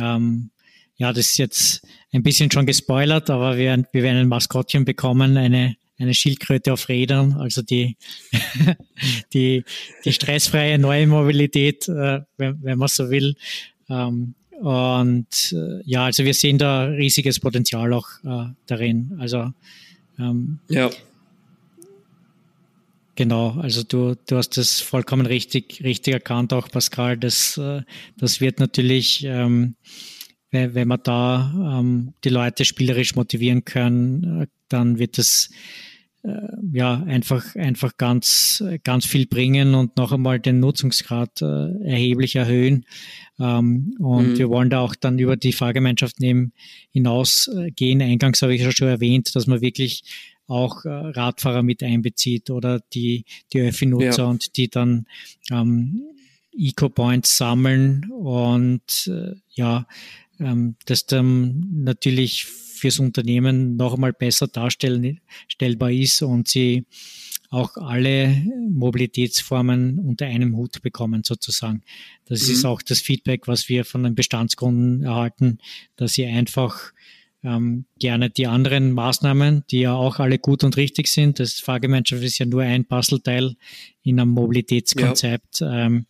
ähm, ja, das ist jetzt ein bisschen schon gespoilert, aber wir, wir werden ein Maskottchen bekommen, eine eine Schildkröte auf Rädern, also die, die, die stressfreie neue Mobilität, äh, wenn, wenn man so will. Ähm, und äh, ja, also wir sehen da riesiges Potenzial auch äh, darin. Also ähm, ja. Genau, also du, du hast das vollkommen richtig, richtig erkannt, auch Pascal. Das, äh, das wird natürlich, ähm, wenn wir da ähm, die Leute spielerisch motivieren können, äh, dann wird das äh, ja einfach, einfach ganz, ganz viel bringen und noch einmal den Nutzungsgrad äh, erheblich erhöhen. Ähm, und mhm. wir wollen da auch dann über die Fahrgemeinschaften eben hinausgehen. Eingangs habe ich ja schon erwähnt, dass man wirklich auch äh, Radfahrer mit einbezieht oder die, die Öffi-Nutzer ja. und die dann ähm, Eco-Points sammeln und äh, ja, ähm, das dann natürlich fürs Unternehmen noch einmal besser darstellen, stellbar ist und sie auch alle Mobilitätsformen unter einem Hut bekommen sozusagen. Das mhm. ist auch das Feedback, was wir von den Bestandskunden erhalten, dass sie einfach ähm, gerne die anderen Maßnahmen, die ja auch alle gut und richtig sind. Das Fahrgemeinschaft ist ja nur ein Puzzleteil in einem Mobilitätskonzept, ja. ähm,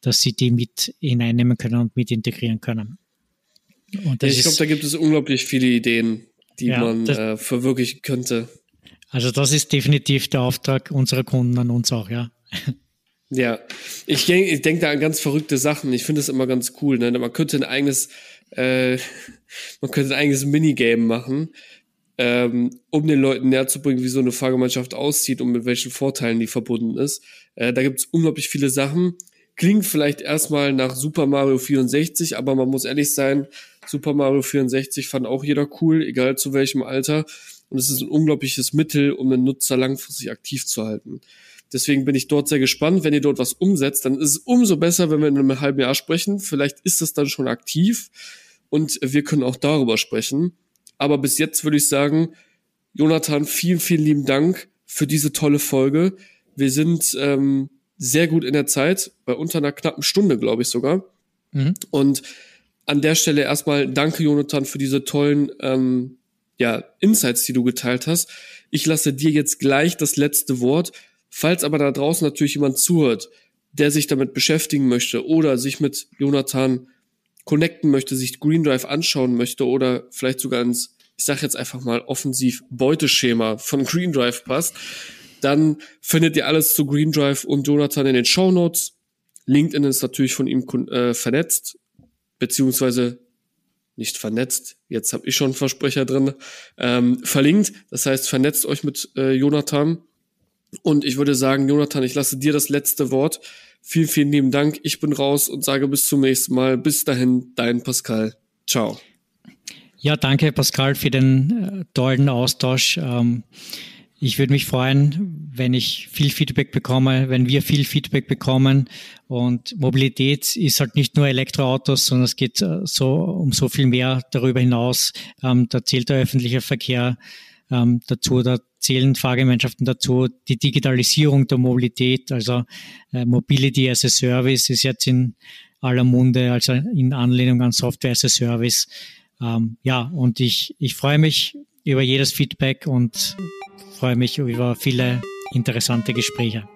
dass sie die mit hineinnehmen können und mit integrieren können. Und ich glaube, da gibt es unglaublich viele Ideen, die ja, man das, äh, verwirklichen könnte. Also das ist definitiv der Auftrag unserer Kunden an uns auch, ja. Ja, ich, ich denke da an ganz verrückte Sachen. Ich finde es immer ganz cool. Ne? Man könnte ein eigenes Äh, man könnte ein eigenes Minigame machen, ähm, um den Leuten näher zu bringen, wie so eine Fahrgemeinschaft aussieht und mit welchen Vorteilen die verbunden ist. Äh, da gibt es unglaublich viele Sachen. Klingt vielleicht erstmal nach Super Mario 64, aber man muss ehrlich sein, Super Mario 64 fand auch jeder cool, egal zu welchem Alter. Und es ist ein unglaubliches Mittel, um den Nutzer langfristig aktiv zu halten. Deswegen bin ich dort sehr gespannt. Wenn ihr dort was umsetzt, dann ist es umso besser, wenn wir in einem halben Jahr sprechen. Vielleicht ist das dann schon aktiv und wir können auch darüber sprechen. Aber bis jetzt würde ich sagen, Jonathan, vielen, vielen lieben Dank für diese tolle Folge. Wir sind ähm, sehr gut in der Zeit, bei unter einer knappen Stunde, glaube ich sogar. Mhm. Und an der Stelle erstmal danke, Jonathan, für diese tollen ähm, ja, Insights, die du geteilt hast. Ich lasse dir jetzt gleich das letzte Wort. Falls aber da draußen natürlich jemand zuhört, der sich damit beschäftigen möchte oder sich mit Jonathan connecten möchte, sich Green Drive anschauen möchte oder vielleicht sogar ins, ich sage jetzt einfach mal offensiv Beuteschema von Green Drive passt, dann findet ihr alles zu Green Drive und Jonathan in den Show Notes. LinkedIn ist natürlich von ihm äh, vernetzt, beziehungsweise nicht vernetzt. Jetzt habe ich schon einen Versprecher drin. Ähm, verlinkt. Das heißt, vernetzt euch mit äh, Jonathan. Und ich würde sagen, Jonathan, ich lasse dir das letzte Wort. Vielen, vielen lieben Dank. Ich bin raus und sage bis zum nächsten Mal. Bis dahin, dein Pascal. Ciao. Ja, danke Pascal für den äh, tollen Austausch. Ähm, ich würde mich freuen, wenn ich viel Feedback bekomme, wenn wir viel Feedback bekommen. Und Mobilität ist halt nicht nur Elektroautos, sondern es geht äh, so um so viel mehr darüber hinaus. Ähm, da zählt der öffentliche Verkehr ähm, dazu, da zählen Fahrgemeinschaften dazu, die Digitalisierung der Mobilität, also äh, Mobility as a Service ist jetzt in aller Munde, also in Anlehnung an Software as a Service. Ähm, ja, und ich, ich freue mich über jedes Feedback und freue mich über viele interessante Gespräche.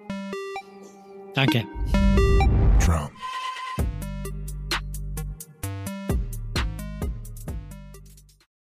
Danke. Trump.